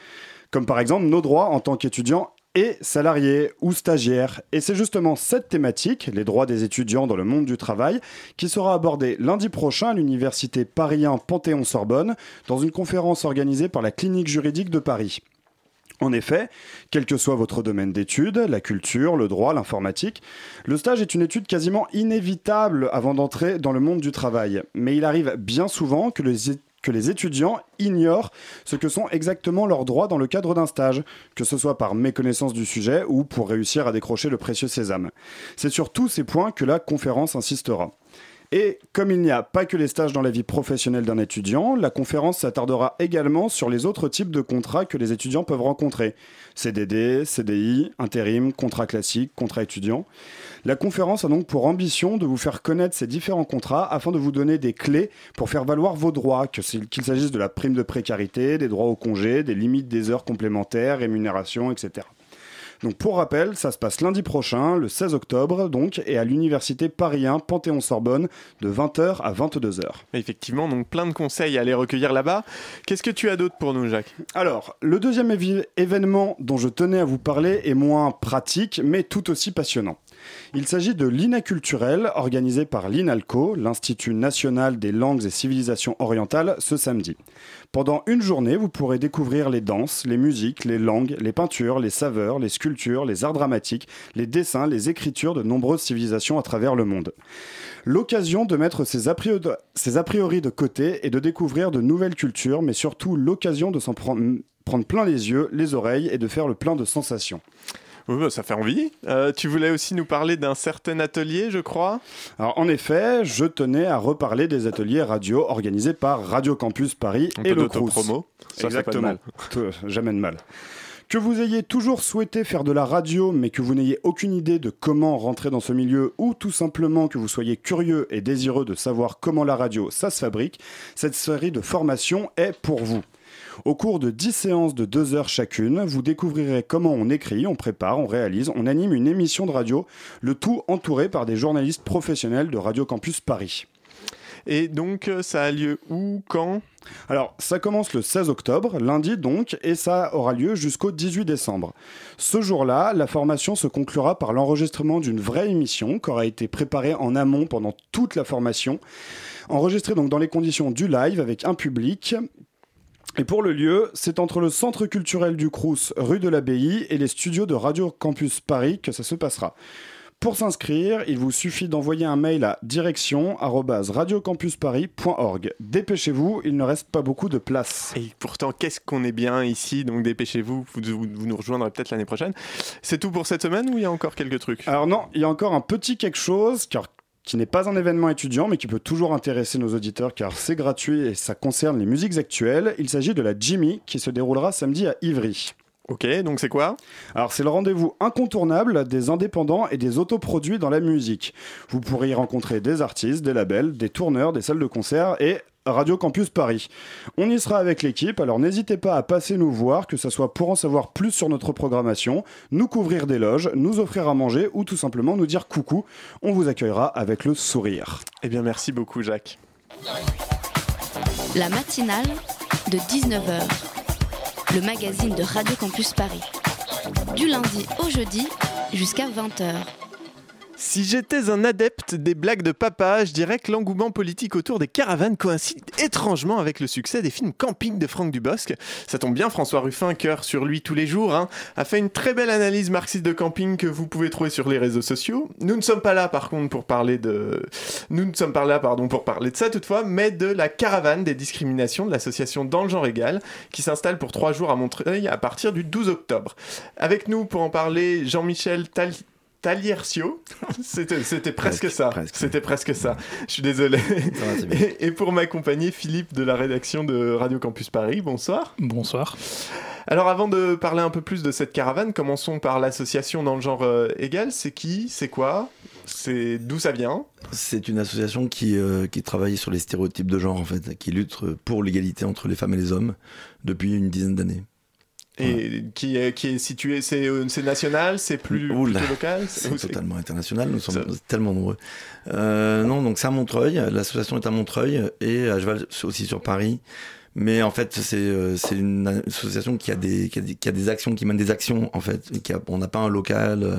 Comme par exemple nos droits en tant qu'étudiants et salariés ou stagiaires. Et c'est justement cette thématique, les droits des étudiants dans le monde du travail, qui sera abordée lundi prochain à l'université Paris 1 Panthéon-Sorbonne dans une conférence organisée par la clinique juridique de Paris. En effet, quel que soit votre domaine d'études, la culture, le droit, l'informatique, le stage est une étude quasiment inévitable avant d'entrer dans le monde du travail. Mais il arrive bien souvent que les, que les étudiants ignorent ce que sont exactement leurs droits dans le cadre d'un stage, que ce soit par méconnaissance du sujet ou pour réussir à décrocher le précieux sésame. C'est sur tous ces points que la conférence insistera. Et comme il n'y a pas que les stages dans la vie professionnelle d'un étudiant, la conférence s'attardera également sur les autres types de contrats que les étudiants peuvent rencontrer. CDD, CDI, intérim, contrat classique, contrat étudiant. La conférence a donc pour ambition de vous faire connaître ces différents contrats afin de vous donner des clés pour faire valoir vos droits, qu'il s'agisse de la prime de précarité, des droits au congé, des limites des heures complémentaires, rémunération, etc. Donc pour rappel, ça se passe lundi prochain, le 16 octobre, donc, et à l'université Paris 1 Panthéon-Sorbonne, de 20h à 22h. Effectivement, donc plein de conseils à aller recueillir là-bas. Qu'est-ce que tu as d'autre pour nous, Jacques? Alors, le deuxième événement dont je tenais à vous parler est moins pratique, mais tout aussi passionnant. Il s'agit de l'INA culturel organisé par l'INALCO, l'Institut national des langues et civilisations orientales, ce samedi. Pendant une journée, vous pourrez découvrir les danses, les musiques, les langues, les peintures, les saveurs, les sculptures, les arts dramatiques, les dessins, les écritures de nombreuses civilisations à travers le monde. L'occasion de mettre ses a, priori, de côté et de découvrir de nouvelles cultures, mais surtout l'occasion de s'en prendre plein les yeux, les oreilles et de faire le plein de sensations. Oui, bah, ça fait envie. Euh, tu voulais aussi nous parler d'un certain atelier, je crois? Alors en effet, je tenais à reparler des ateliers radio organisés par Radio Campus Paris Un et peu le Crous. d'autopromo. Ça, fait pas de Exactement. mal. Jamais de mal. Que vous ayez toujours souhaité faire de la radio, mais que vous n'ayez aucune idée de comment rentrer dans ce milieu, ou tout simplement que vous soyez curieux et désireux de savoir comment la radio, ça se fabrique, cette série de formations est pour vous. Au cours de 10 séances de 2 heures chacune, vous découvrirez comment on écrit, on prépare, on réalise, on anime une émission de radio, le tout entouré par des journalistes professionnels de Radio Campus Paris. Et donc, euh, ça a lieu où, quand? Alors, ça commence le 16 octobre, lundi donc, et ça aura lieu jusqu'au 18 décembre. Ce jour-là, la formation se conclura par l'enregistrement d'une vraie émission qui aura été préparée en amont pendant toute la formation, enregistrée donc dans les conditions du live avec un public. Et pour le lieu, c'est entre le centre culturel du Crous, rue de l'Abbaye, et les studios de Radio Campus Paris que ça se passera. Pour s'inscrire, il vous suffit d'envoyer un mail à direction@radiocampusparis.org. Dépêchez-vous, il ne reste pas beaucoup de place. Et pourtant, qu'est-ce qu'on est bien ici, donc dépêchez-vous, vous, vous- vous nous rejoindrez peut-être l'année prochaine. C'est tout pour cette semaine ou il y a encore quelques trucs? Alors non, il y a encore un petit quelque chose car- qui n'est pas un événement étudiant mais qui peut toujours intéresser nos auditeurs car c'est gratuit et ça concerne les musiques actuelles. Il s'agit de la Jimmy qui se déroulera samedi à Ivry. Ok, donc c'est quoi? Alors c'est le rendez-vous incontournable des indépendants et des autoproduits dans la musique. Vous pourrez y rencontrer des artistes, des labels, des tourneurs, des salles de concert et Radio Campus Paris. On y sera avec l'équipe, alors n'hésitez pas à passer nous voir, que ce soit pour en savoir plus sur notre programmation, nous couvrir des loges, nous offrir à manger ou tout simplement nous dire coucou. On vous accueillera avec le sourire. Eh bien, merci beaucoup, Jacques. La matinale de 19h. Le magazine de Radio Campus Paris. Du lundi au jeudi jusqu'à 20h. Si j'étais un adepte des blagues de papa, je dirais que l'engouement politique autour des caravanes coïncide étrangement avec le succès des films Camping de Franck Dubosc. Ça tombe bien, François Ruffin, cœur sur lui tous les jours, hein, a fait une très belle analyse marxiste de camping que vous pouvez trouver sur les réseaux sociaux. Nous ne sommes pas là, par contre, pour parler de... Nous ne sommes pas là, pardon, pour parler de ça toutefois, mais de la caravane des discriminations de l'association Dans le genre égal, qui s'installe pour trois jours à Montreuil à partir du 12 octobre. Avec nous, pour en parler, Jean-Michel Tal... Taliercio, c'était presque, ça, c'était presque ça. Je suis désolé. et, et pour m'accompagner, Philippe de la rédaction de Radio Campus Paris. Bonsoir. Bonsoir. Alors avant de parler un peu plus de cette caravane, commençons par l'association dans le genre euh, égal. C'est qui? C'est quoi? C'est d'où ça vient? C'est une association qui, euh, qui travaille sur les stéréotypes de genre en fait, qui lutte pour l'égalité entre les femmes et les hommes depuis une dizaine d'années. Et qui, est, qui est situé, c'est euh, c'est national, c'est plus Oula, plutôt local C'est totalement international, nous sommes tellement nombreux. Euh, non, donc c'est à Montreuil, l'association est à Montreuil et à Cheval aussi sur Paris. Mais en fait, c'est euh, c'est une association qui a, des, qui, a des, qui a des actions, qui mène des actions en fait. Et qui a- on n'a pas un local euh,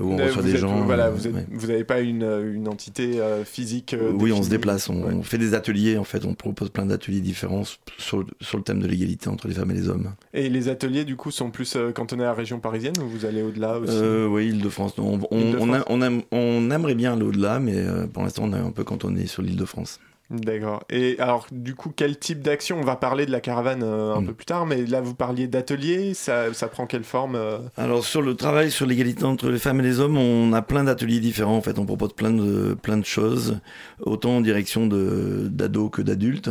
où on Euh, reçoit des êtes- gens. Voilà, euh, vous ouais. n'avez pas une, euh, une entité euh, physique. euh, Oui, on se déplace, on, on fait des ateliers en fait, on propose plein d'ateliers différents sur, sur le thème de l'égalité entre les femmes et les hommes. Et les ateliers, du coup, sont plus euh, cantonnés à la région parisienne ou vous allez au-delà aussi? Euh, oui, Île-de-France. On, on, on aimerait bien aller au-delà, mais euh, pour l'instant, on est un peu cantonné sur l'Île-de-France. D'accord. Et alors, du coup, quel type d'action? On va parler de la caravane euh, un Mm. peu plus tard, mais là, vous parliez d'ateliers, ça, ça prend quelle forme euh? Alors sur le travail sur l'égalité entre les femmes et les hommes, on a plein d'ateliers différents. En fait, on propose plein de plein de choses, autant en direction de d'ados que d'adultes.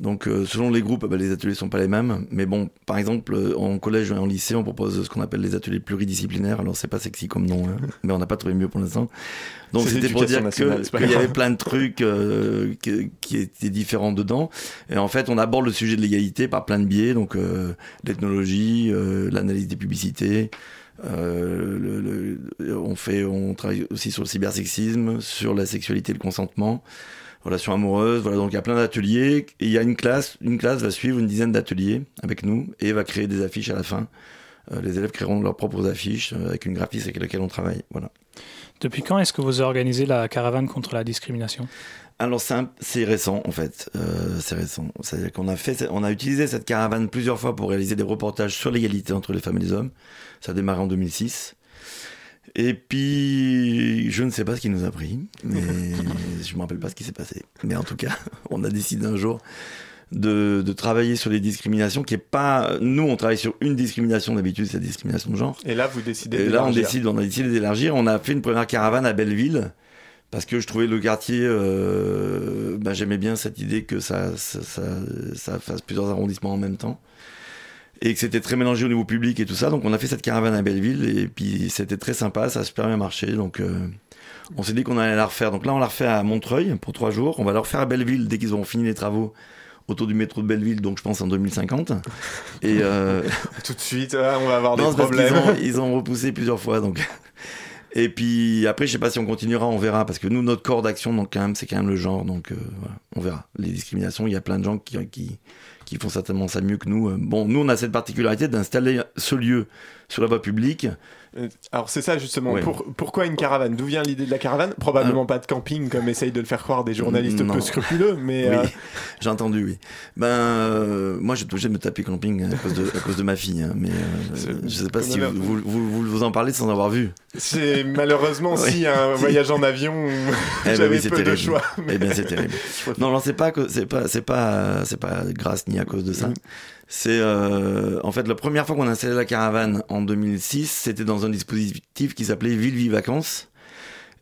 Donc euh, selon les groupes, bah, les ateliers sont pas les mêmes. Mais bon, par exemple, euh, en collège et en lycée, on propose ce qu'on appelle les ateliers pluridisciplinaires. Alors c'est pas sexy comme nom, hein, mais on n'a pas trouvé mieux pour l'instant. Donc c'était pour dire qu'il y avait plein de trucs euh, que- qui étaient différents dedans. Et en fait, on aborde le sujet de l'égalité par plein de biais. Donc euh, l'ethnologie, euh, l'analyse des publicités. Euh, le- le- on fait, on travaille aussi sur le cybersexisme, sur la sexualité et le consentement, relations amoureuses. Voilà, donc il y a plein d'ateliers. Et il y a une classe, une classe va suivre une dizaine d'ateliers avec nous et va créer des affiches à la fin. Euh, les élèves créeront leurs propres affiches euh, avec une graphiste avec laquelle on travaille. Voilà. Depuis quand est-ce que vous organisez la caravane contre la discrimination? Alors c'est récent en fait, Euh, c'est récent. C'est-à-dire qu'on a fait, on a utilisé cette caravane plusieurs fois pour réaliser des reportages sur l'égalité entre les femmes et les hommes. Ça a démarré en 2006. Et puis je ne sais pas ce qui nous a pris, mais je me rappelle pas ce qui s'est passé. Mais en tout cas, on a décidé un jour de, de travailler sur les discriminations, qui est pas. Nous, on travaille sur une discrimination d'habitude, c'est la discrimination de genre. Et là, vous décidez Et là, on décide, on a décidé d'élargir. On a fait une première caravane à Belleville parce que je trouvais le quartier, euh, bah, j'aimais bien cette idée que ça, ça, ça, ça fasse plusieurs arrondissements en même temps et que c'était très mélangé au niveau public et tout ça. Donc, on a fait cette caravane à Belleville et puis c'était très sympa, ça a super bien marché. Donc, euh, on s'est dit qu'on allait la refaire. Donc là, on l'a refait à Montreuil pour trois jours. On va la refaire à Belleville dès qu'ils auront fini les travaux autour du métro de Belleville, donc je pense en 2050. Et euh, Tout de suite, ah, on va avoir non, des problèmes. ont, ils ont repoussé plusieurs fois, donc. Et puis après, je sais pas si on continuera, on verra, parce que nous, notre corps d'action, donc quand même, c'est quand même le genre, donc euh, voilà, on verra. Les discriminations, il y a plein de gens qui, qui, qui font certainement ça mieux que nous. Euh, Bon, nous, on a cette particularité d'installer ce lieu sur la voie publique. Euh, Alors c'est ça justement. Pour- pourquoi une caravane? D'où vient l'idée de la caravane? Probablement pas de camping comme essayent de le faire croire des journalistes. Non. peu scrupuleux, mais oui, euh, j'ai entendu, oui. Ben, euh, moi, j'ai obligé de me taper camping à cause de, à cause de ma fille, hein, mais je sais pas si vous, vous, vous, vous en parlez sans avoir vu. c'est malheureusement Oui. si un voyage en avion Eh ben j'avais oui, c'est peu de terrible. choix. Eh bien, c'est terrible. Non, non, c'est pas, c'est pas, c'est pas, c'est pas grâce ni à cause de ça. C'est euh, en fait la première fois qu'on a installé la caravane en 2006, c'était dans un dispositif qui s'appelait Ville Vie Vacances.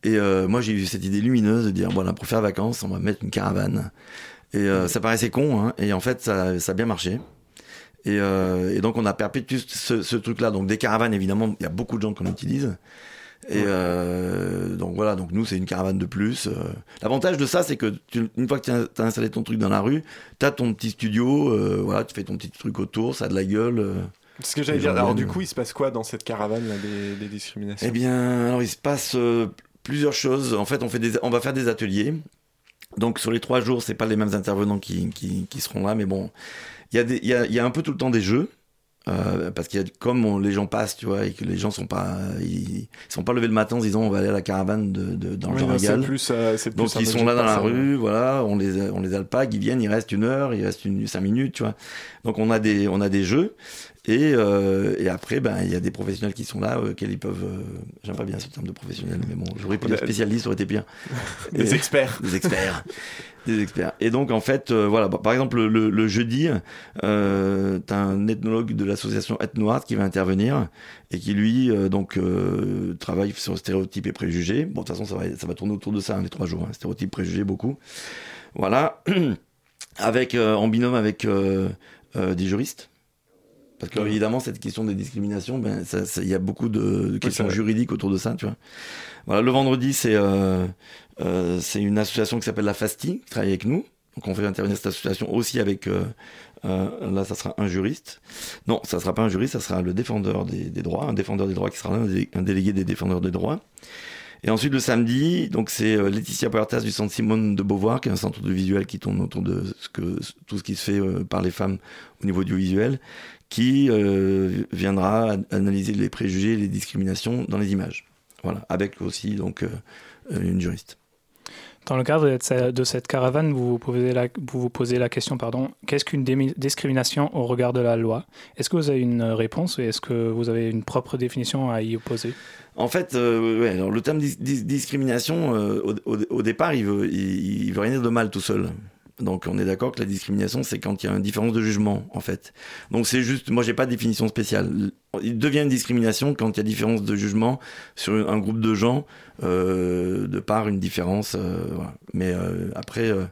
Et euh, moi, j'ai eu cette idée lumineuse de dire voilà, pour faire vacances, on va mettre une caravane. Et euh, ça paraissait con, hein, et en fait, ça, ça a bien marché. Et, euh, et donc, on a perpétué ce, ce truc-là. Donc, des caravanes, évidemment, il y a beaucoup de gens qui en utilisent. Et euh, donc voilà, donc nous c'est une caravane de plus. euh. L'avantage de ça, c'est que tu- une fois que tu as, t'as installé ton truc dans la rue, tu as ton petit studio, euh, voilà, tu fais ton petit truc autour, ça a de la gueule. euh. Ce que j'allais dire. Alors du coup, il se passe quoi dans cette caravane là, des, des discriminations? Eh bien, alors il se passe plusieurs choses. En fait, on, fait des, on va faire des ateliers. Donc sur les trois jours, c'est pas les mêmes intervenants qui, qui, qui seront là, mais bon, il y, a des- il y a, il y a un peu tout le temps des jeux. Euh, parce qu'il y a comme on- les gens passent, tu vois, et que les gens sont pas, ils, ils sont pas levés le matin en se disant on va aller à la caravane de, de- dans le Oui, Régal. plus, euh, c'est plus Donc ils sont là dans la rue, voilà, on les on les alpague, ils viennent, ils restent une heure, ils restent une cinq minutes, tu vois. Donc on a des on a des jeux et euh, et après ben il y a des professionnels qui sont là, euh, auxquels ils peuvent. euh, J'aime pas bien ce terme de professionnel, mais bon, j'aurais pu dire spécialiste, ça aurait été bien. Des experts. Des experts. Des experts. Et donc en fait, euh, voilà, bah, par exemple le, le jeudi, euh, t'as un ethnologue de l'association Ethnoart qui va intervenir et qui lui euh, donc euh, travaille sur stéréotypes et préjugés. Bon de toute façon ça va ça va tourner autour de ça hein, les trois jours, hein, stéréotypes préjugés beaucoup. Voilà, avec en binôme avec des juristes. Parce que évidemment cette question des discriminations, ben ça- ça- il y a beaucoup de, de questions juridiques autour de ça, tu vois. Voilà, le vendredi c'est euh, euh, c'est une association qui s'appelle la FASTI qui travaille avec nous. Donc on fait intervenir cette association aussi avec euh, euh, là ça sera un juriste. Non, ça sera pas un juriste, ça sera le défendeur des, droits, un défendeur des droits qui sera là, un, dé- un délégué des défendeurs des droits. Et ensuite le samedi, donc c'est euh, Laetitia Puertas du centre Simone de Beauvoir, qui est un centre de visuel qui tourne autour de ce que, tout ce qui se fait par les femmes au niveau du visuel, qui euh, viendra an- analyser les préjugés et les discriminations dans les images. Voilà, avec aussi donc une juriste. Dans le cadre de ce- de cette caravane, vous vous posez la, question, pardon, qu'est-ce qu'une discrimination au regard de la loi? Est-ce que vous avez une réponse et est-ce que vous avez une propre définition à y opposer? En fait, euh, le terme dis- dis- discrimination, euh, au, départ, il veut, il veut rien dire de mal tout seul. Donc on est d'accord que la discrimination, c'est quand il y a une différence de jugement, en fait. Donc c'est juste, moi j'ai pas de définition spéciale. Il devient une discrimination quand il y a différence de jugement sur un groupe de gens euh, de par une différence. euh, voilà. Mais euh, après, euh,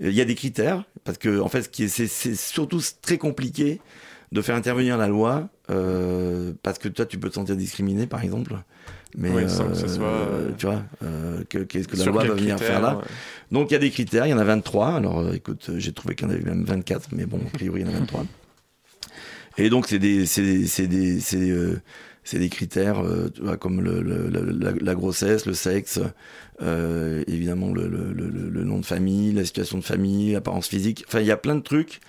il y a des critères parce que en fait, c'est surtout très compliqué de faire intervenir la loi euh, parce que toi, tu peux te sentir discriminé, par exemple. Mais Oui, sans que ce euh, soit, euh, tu vois, que- qu'est-ce que la loi va venir critères, faire là ouais. Donc il y a des critères, il y en a 23. Alors écoute, j'ai trouvé qu'il y en avait même 24, mais bon, a priori il y en a 23. Et donc c'est des, des, des, des critères tu vois, comme le, le- le- la, la grossesse, le sexe, évidemment le- le nom de famille, la situation de famille, l'apparence physique. Enfin, il y a plein de trucs.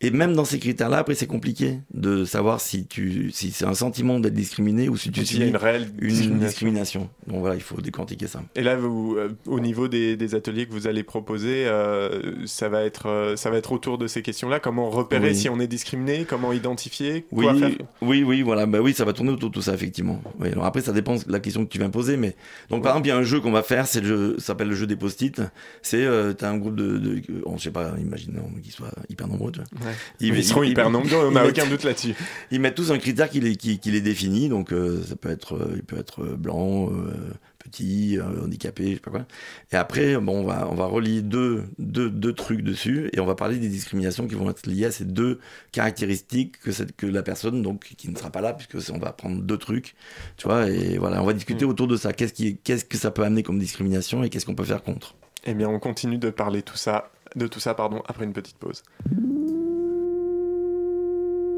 Et même dans ces critères-là, après, c'est compliqué de savoir si tu, si c'est un sentiment d'être discriminé ou si tu subis une réelle une discrimination. discrimination. Donc voilà, il faut décortiquer ça. Et là, vous, euh, au niveau des, des ateliers que vous allez proposer, euh, ça, va être, euh, ça va être autour de ces questions-là. Comment repérer Oui. si on est discriminé? Comment identifier? Oui, Quoi faire? Oui, oui, voilà, bah oui, ça va tourner autour de tout ça, effectivement. Oui, alors après, ça dépend de la question que tu viens poser, mais donc par exemple, il y a un jeu qu'on va faire, c'est le jeu, ça s'appelle le jeu des post-it. C'est, euh, t'as un groupe de, de on sait pas, imaginons qu'ils soient hyper nombreux, tu vois. Ouais. Ils seront hyper nombreux, on n'a ils aucun doute là-dessus. Ils mettent tous un critère qui les, qui, qui les définit, donc euh, ça peut être, euh, il peut être euh, blanc, euh, petit, handicapé, je sais pas quoi. Et après, bon, on va, on va relier deux, deux, deux trucs dessus et on va parler des discriminations qui vont être liées à ces deux caractéristiques que, cette, que la personne, donc, qui ne sera pas là, puisque on va prendre deux trucs, tu vois, et voilà, on va discuter autour de ça. Qu'est-ce qui, qu'est-ce que ça peut amener comme discrimination et qu'est-ce qu'on peut faire contre? Eh bien, on continue de parler tout ça, de tout ça pardon, après une petite pause.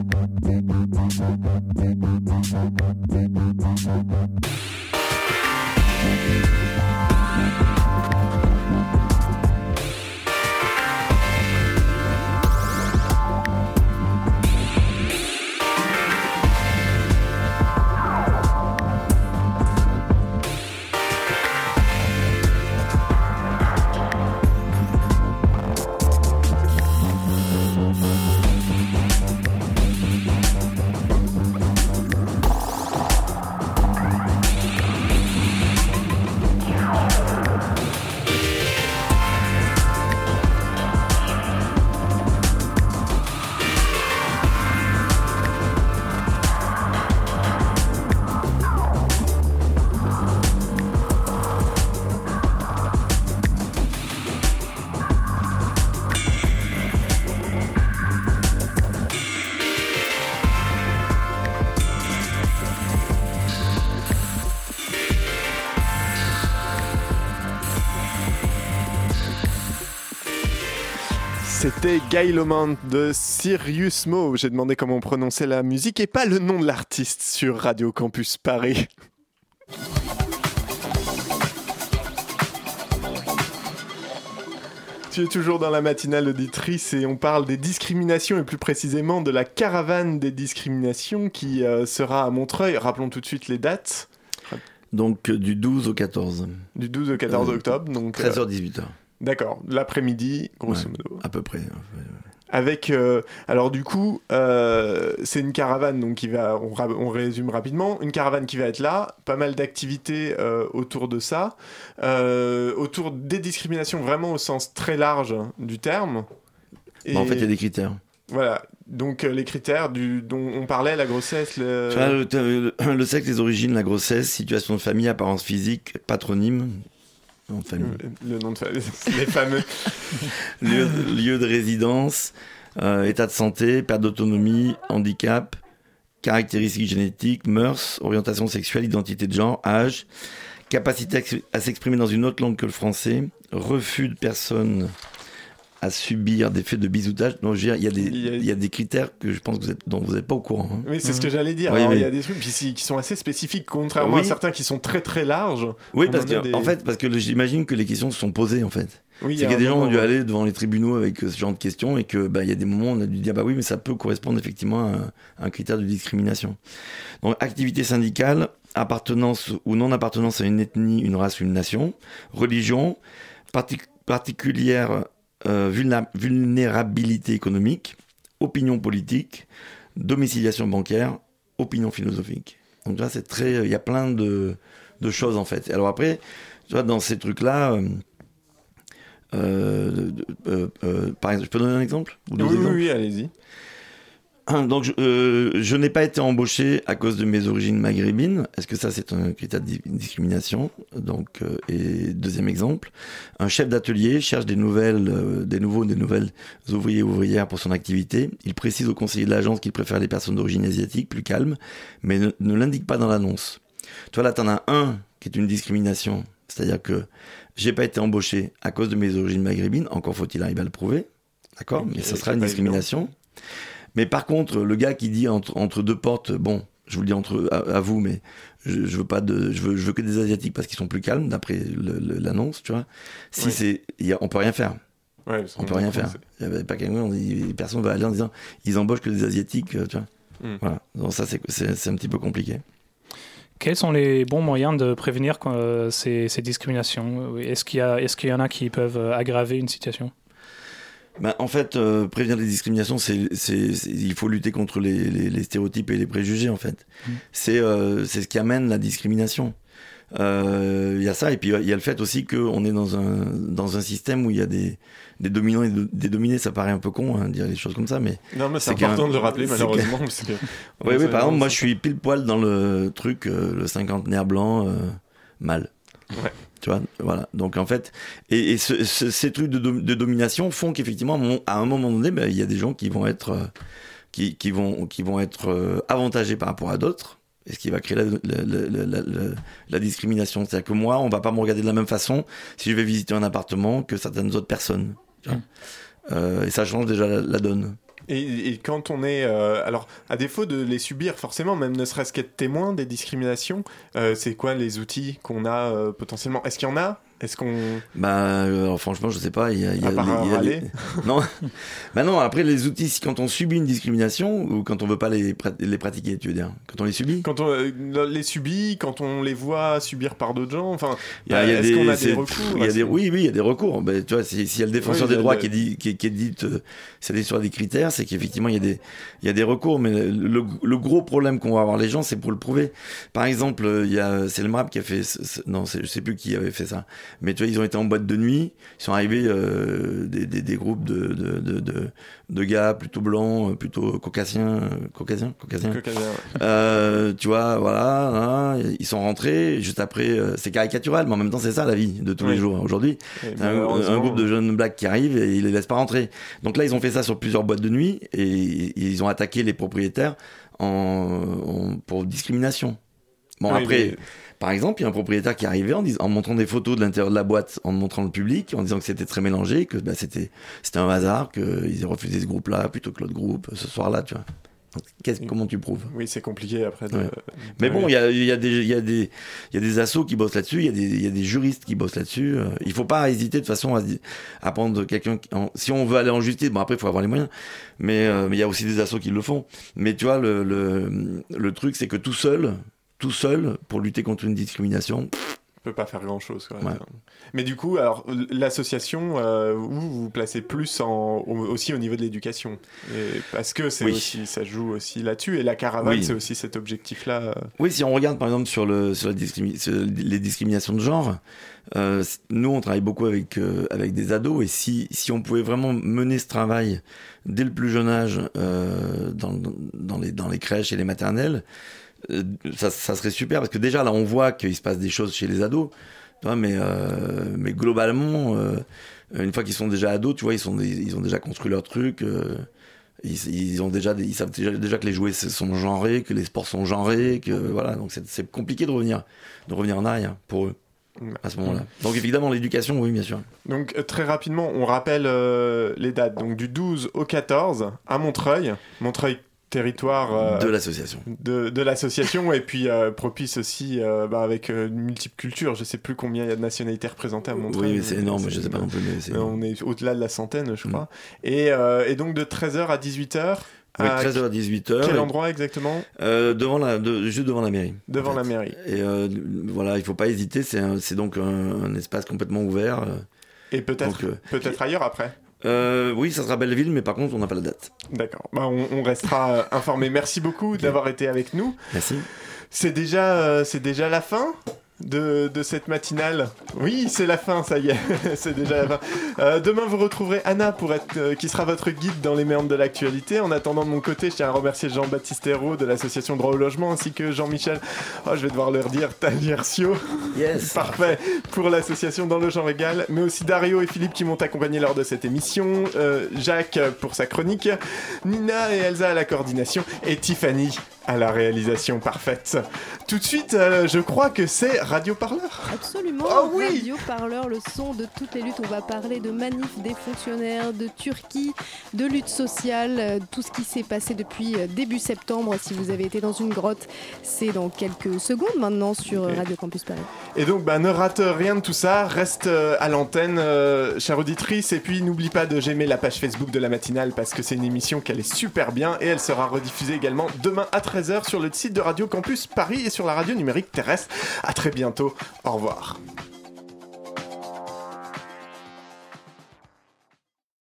thank you. C'était Gailomant de Sirius Mo. J'ai demandé comment on prononçait la musique et pas le nom de l'artiste sur Radio Campus Paris. Tu es toujours dans la matinale auditrice et on parle des discriminations et plus précisément de la caravane des discriminations qui euh, sera à Montreuil. Rappelons tout de suite les dates. Donc euh, du 12 au 14. Du 12 au 14 Euh, octobre. Donc, 13h, euh, 18h. D'accord, l'après-midi, grosso Ouais, modo. À peu près. Avec, euh, alors du coup, euh, c'est une caravane, donc qui va, on, résume rapidement, une caravane qui va être là, pas mal d'activités euh, autour de ça, autour des discriminations vraiment au sens très large du terme. Bah, en fait, il y a des critères. Voilà, donc les critères du, dont on parlait, la grossesse, le... Tu vois, le, le- le sexe, les origines, la grossesse, situation de famille, apparence physique, patronyme, nom de famille. le nom de famille, les fameux. lieu, lieu de résidence, euh, état de santé, perte d'autonomie, handicap, caractéristiques génétiques, mœurs, orientation sexuelle, identité de genre, âge, capacité à s'exprimer dans une autre langue que le français, refus de personnes à subir des faits de bisoutage. Donc, je veux dire, il y a des, il y a des critères que je pense que vous êtes, dont vous n'êtes pas au courant. hein. Oui, c'est ce que j'allais dire. Oui, Alors, oui. Il y a des trucs qui sont assez spécifiques, contrairement Oui. à certains qui sont très très larges. Oui, parce que, des- en fait, parce que j'imagine que les questions se sont posées, en fait. Oui, il y c'est a qu'il y a des gens qui ont moment, dû aller devant les tribunaux avec ce genre de questions et que, bah, il y a des moments où on a dû dire, bah oui, mais ça peut correspondre effectivement à un, à un critère de discrimination. Donc, activité syndicale, appartenance ou non-appartenance à une ethnie, une race ou une nation, religion, partic- particulière euh, vulnérabilité économique, opinion politique, domiciliation bancaire, opinion philosophique. Donc là, c'est très, il y a plein de, de choses en fait. Alors après, tu vois, dans ces trucs-là, euh, euh, euh, euh, par exemple, je peux donner un exemple Ou deux Oui, oui, allez-y. donc, je, euh, je n'ai pas été embauché à cause de mes origines maghrébines. Est-ce que ça, c'est un critère de di- discrimination? Donc, euh, et deuxième exemple, un chef d'atelier cherche des nouvelles, euh, des nouveaux, des nouvelles ouvriers et ouvrières pour son activité. Il précise au conseiller de l'agence qu'il préfère les personnes d'origine asiatique, plus calmes, mais ne, ne l'indique pas dans l'annonce. Toi, là, t'en as un qui est une discrimination, c'est-à-dire que j'ai pas été embauché à cause de mes origines maghrébines. Encore faut-il arriver à le prouver, d'accord? Mais ça sera une discrimination. Mais par contre, le gars qui dit entre, entre deux portes, bon, je vous le dis entre à, à vous, mais je, je veux pas de, je veux, je veux que des asiatiques parce qu'ils sont plus calmes d'après l'annonce, tu vois. Si Oui. c'est, on peut rien faire. Ouais, on peut rien faire. Il y avait pas quelqu'un, personne va aller en disant, ils embauchent que des asiatiques, euh, tu vois. Mm. Voilà. Donc ça, c'est, un petit peu compliqué. Quels sont les bons moyens de prévenir euh, ces, ces discriminations? Est-ce qu'il y, a- est-ce qu'il y en a qui peuvent euh, aggraver une situation? Ben, en fait, euh, prévenir les discriminations, c'est, c'est, c'est- il faut lutter contre les, les- les stéréotypes et les préjugés, en fait. C'est, euh, c'est ce qui amène la discrimination. Euh, Il y a ça, et puis il y a le fait aussi qu'on est dans un, dans un système où il y a des, des dominants et de- des dominés. Ça paraît un peu con, hein, de dire des choses comme ça, mais. Non, mais c'est important de le rappeler, malheureusement, parce que- Oui, oui, par exemple, moi je suis pile poil dans le truc, euh, le cinquantenaire blanc, euh, mal. Ouais. Tu vois, voilà. Donc en fait, et, et ce- ce- ces trucs de, dom- de domination font qu'effectivement, à un moment- donné, ben, il y a des gens qui vont être, euh, qui, qui vont, qui vont être euh, avantagés par rapport à d'autres, et ce qui va créer la, la, la- la- la- la discrimination. C'est-à-dire que moi, on va pas me regarder de la même façon si je vais visiter un appartement que certaines autres personnes. tu vois. Euh, et ça change déjà la donne. Et, quand on est. euh, alors, à défaut de les subir, forcément, même ne serait-ce qu'être témoin des discriminations, euh, c'est quoi les outils qu'on a euh, potentiellement? Est-ce qu'il y en a? Est-ce qu'on. Bah, euh, franchement, je sais pas. Il y a, y a les- y a râler les- non, bah non. Après, les outils, quand on subit une discrimination ou quand on veut pas les, prat- les pratiquer, tu veux dire, quand on les subit? Quand on euh, les subit, quand on les voit subir par d'autres gens, enfin, euh, est-ce des, qu'on a des recours y a des, oui, oui, il y a des recours. Ben, tu vois, si- s'il y a le défenseur Oui, des droits qui, dit, qui, qui dit, euh, c'est l'histoire des critères, c'est qu'effectivement, il y a des, y a des recours. Mais le, le gros problème qu'on va avoir les gens, c'est pour le prouver. Par exemple, il y a, c'est le MRAP qui a fait, non, je sais plus qui avait fait ça. Mais tu vois, ils ont été en boîte de nuit, ils sont arrivés, euh, des, des, des groupes de, de, de, gars plutôt blancs, euh, plutôt caucasiens, euh, caucasiens, caucasiens. Caucasiens, ouais. Euh, tu vois, voilà, hein, ils sont rentrés. Juste après, c'est caricatural, mais en même temps, c'est ça la vie de tous les jours. Aujourd'hui, Et t'as un, un groupe de jeunes blacks qui arrivent et ils les laissent pas rentrer. Donc là, ils ont fait ça sur plusieurs boîtes de nuit et ils ont attaqué les propriétaires en, en- pour discrimination. Bon, Oui, après, mais- par exemple, il y a un propriétaire qui est arrivé en, dis- en montrant des photos de l'intérieur de la boîte, en montrant le public, en disant que c'était très mélangé, que bah, c'était c'était un hasard, qu'ils aient refusé ce groupe-là plutôt que l'autre groupe ce soir-là, tu vois. Donc, comment tu prouves? Oui, c'est compliqué après. De... Ouais. Mais bon, il y a, y, a des- y, a des- il y a des assos qui bossent là-dessus, il y, a des- il y a des juristes qui bossent là-dessus. Euh, Il faut pas hésiter de façon à, prendre quelqu'un. Si on veut aller en justice, bon après il faut avoir les moyens. Mais euh, mais il y a aussi des assos qui le font. Mais tu vois, le, le, le truc c'est que tout seul, tout seul, pour lutter contre une discrimination, peut pas faire grand chose. Ouais. Mais du coup, alors l'association, euh, vous vous vous placez plus en, au- aussi au niveau de l'éducation, parce que c'est Oui. aussi, ça joue aussi là-dessus. Et la caravane, Oui. c'est aussi cet objectif-là. Oui, si on regarde par exemple sur, le, sur, la discrimi- sur les discriminations de genre, euh, nous on travaille beaucoup avec, euh, avec des ados et si, si on pouvait vraiment mener ce travail dès le plus jeune âge dans, dans, les, dans les crèches et les maternelles, ça, ça serait super parce que déjà là on voit qu'il se passe des choses chez les ados, tu vois, mais, euh, mais globalement, euh, une fois qu'ils sont déjà ados, tu vois, ils, sont des- ils ont déjà construit leur truc. euh, ils, ils ont déjà, ils savent déjà, déjà que les jouets sont genrés, que les sports sont genrés, que voilà, donc c'est- compliqué de revenir, de revenir en arrière pour eux à ce moment-là. Donc évidemment l'éducation, oui bien sûr. Donc euh, très rapidement, on rappelle euh, les dates. Donc du 12 au 14 à Montreuil, Montreuil territoire euh, De l'association. de, de l'association et puis euh, propice aussi euh, bah, avec une multiple culture. Je sais plus combien il y a de nationalités représentées à Montreuil. Oui, c'est énorme, je sais pas non plus, mais on est au-delà de la centaine, je crois. Et, et donc de 13h à 18h. Oui, 13h à 18h. Quel endroit exactement? Euh, devant la, de- juste devant la mairie. Devant en la mairie. Et euh, voilà, il faut pas hésiter. C'est donc un, un espace complètement ouvert. Et peut-être Donc, euh, peut-être ailleurs après. Euh, oui, ça sera Belleville, mais par contre, on n'a pas la date. D'accord. Bah, on, on restera euh, informé. Merci beaucoup d'avoir été avec nous. Merci. C'est déjà, euh, c'est déjà la fin? De, de cette matinale. Oui, c'est la fin, ça y est. c'est déjà la fin. Euh, demain, vous retrouverez Anna pour être, euh, qui sera votre guide dans les méandres de l'actualité. En attendant, de mon côté, je tiens à remercier Jean-Baptiste Hérault de l'association Droit au logement ainsi que Jean-Michel. Oh, je vais devoir leur dire Taliercio. Yes. Parfait. Pour l'association Dans le genre égal. Mais aussi Dario et Philippe qui m'ont accompagné lors de cette émission. Euh, Jacques pour sa chronique. Nina et Elsa à la coordination. Et Tiffany à la réalisation parfaite. Tout de suite, euh, je crois que c'est Radio Parleur. Absolument. Oh oui Radio Parleur, le son de toutes les luttes. On va parler de manifs des fonctionnaires, de Turquie, de lutte sociale, euh, tout ce qui s'est passé depuis euh, début septembre. Si vous avez été dans une grotte, c'est dans quelques secondes maintenant sur. Radio Campus Paris. Et donc, bah, ne rate rien de tout ça, reste euh, à l'antenne, chère auditrice, et puis n'oublie pas de j'aimer la page Facebook de la matinale parce que c'est une émission qu'elle est super bien et elle sera rediffusée également demain à 13h sur le site de Radio Campus Paris et sur la radio numérique terrestre. À très bientôt, au revoir.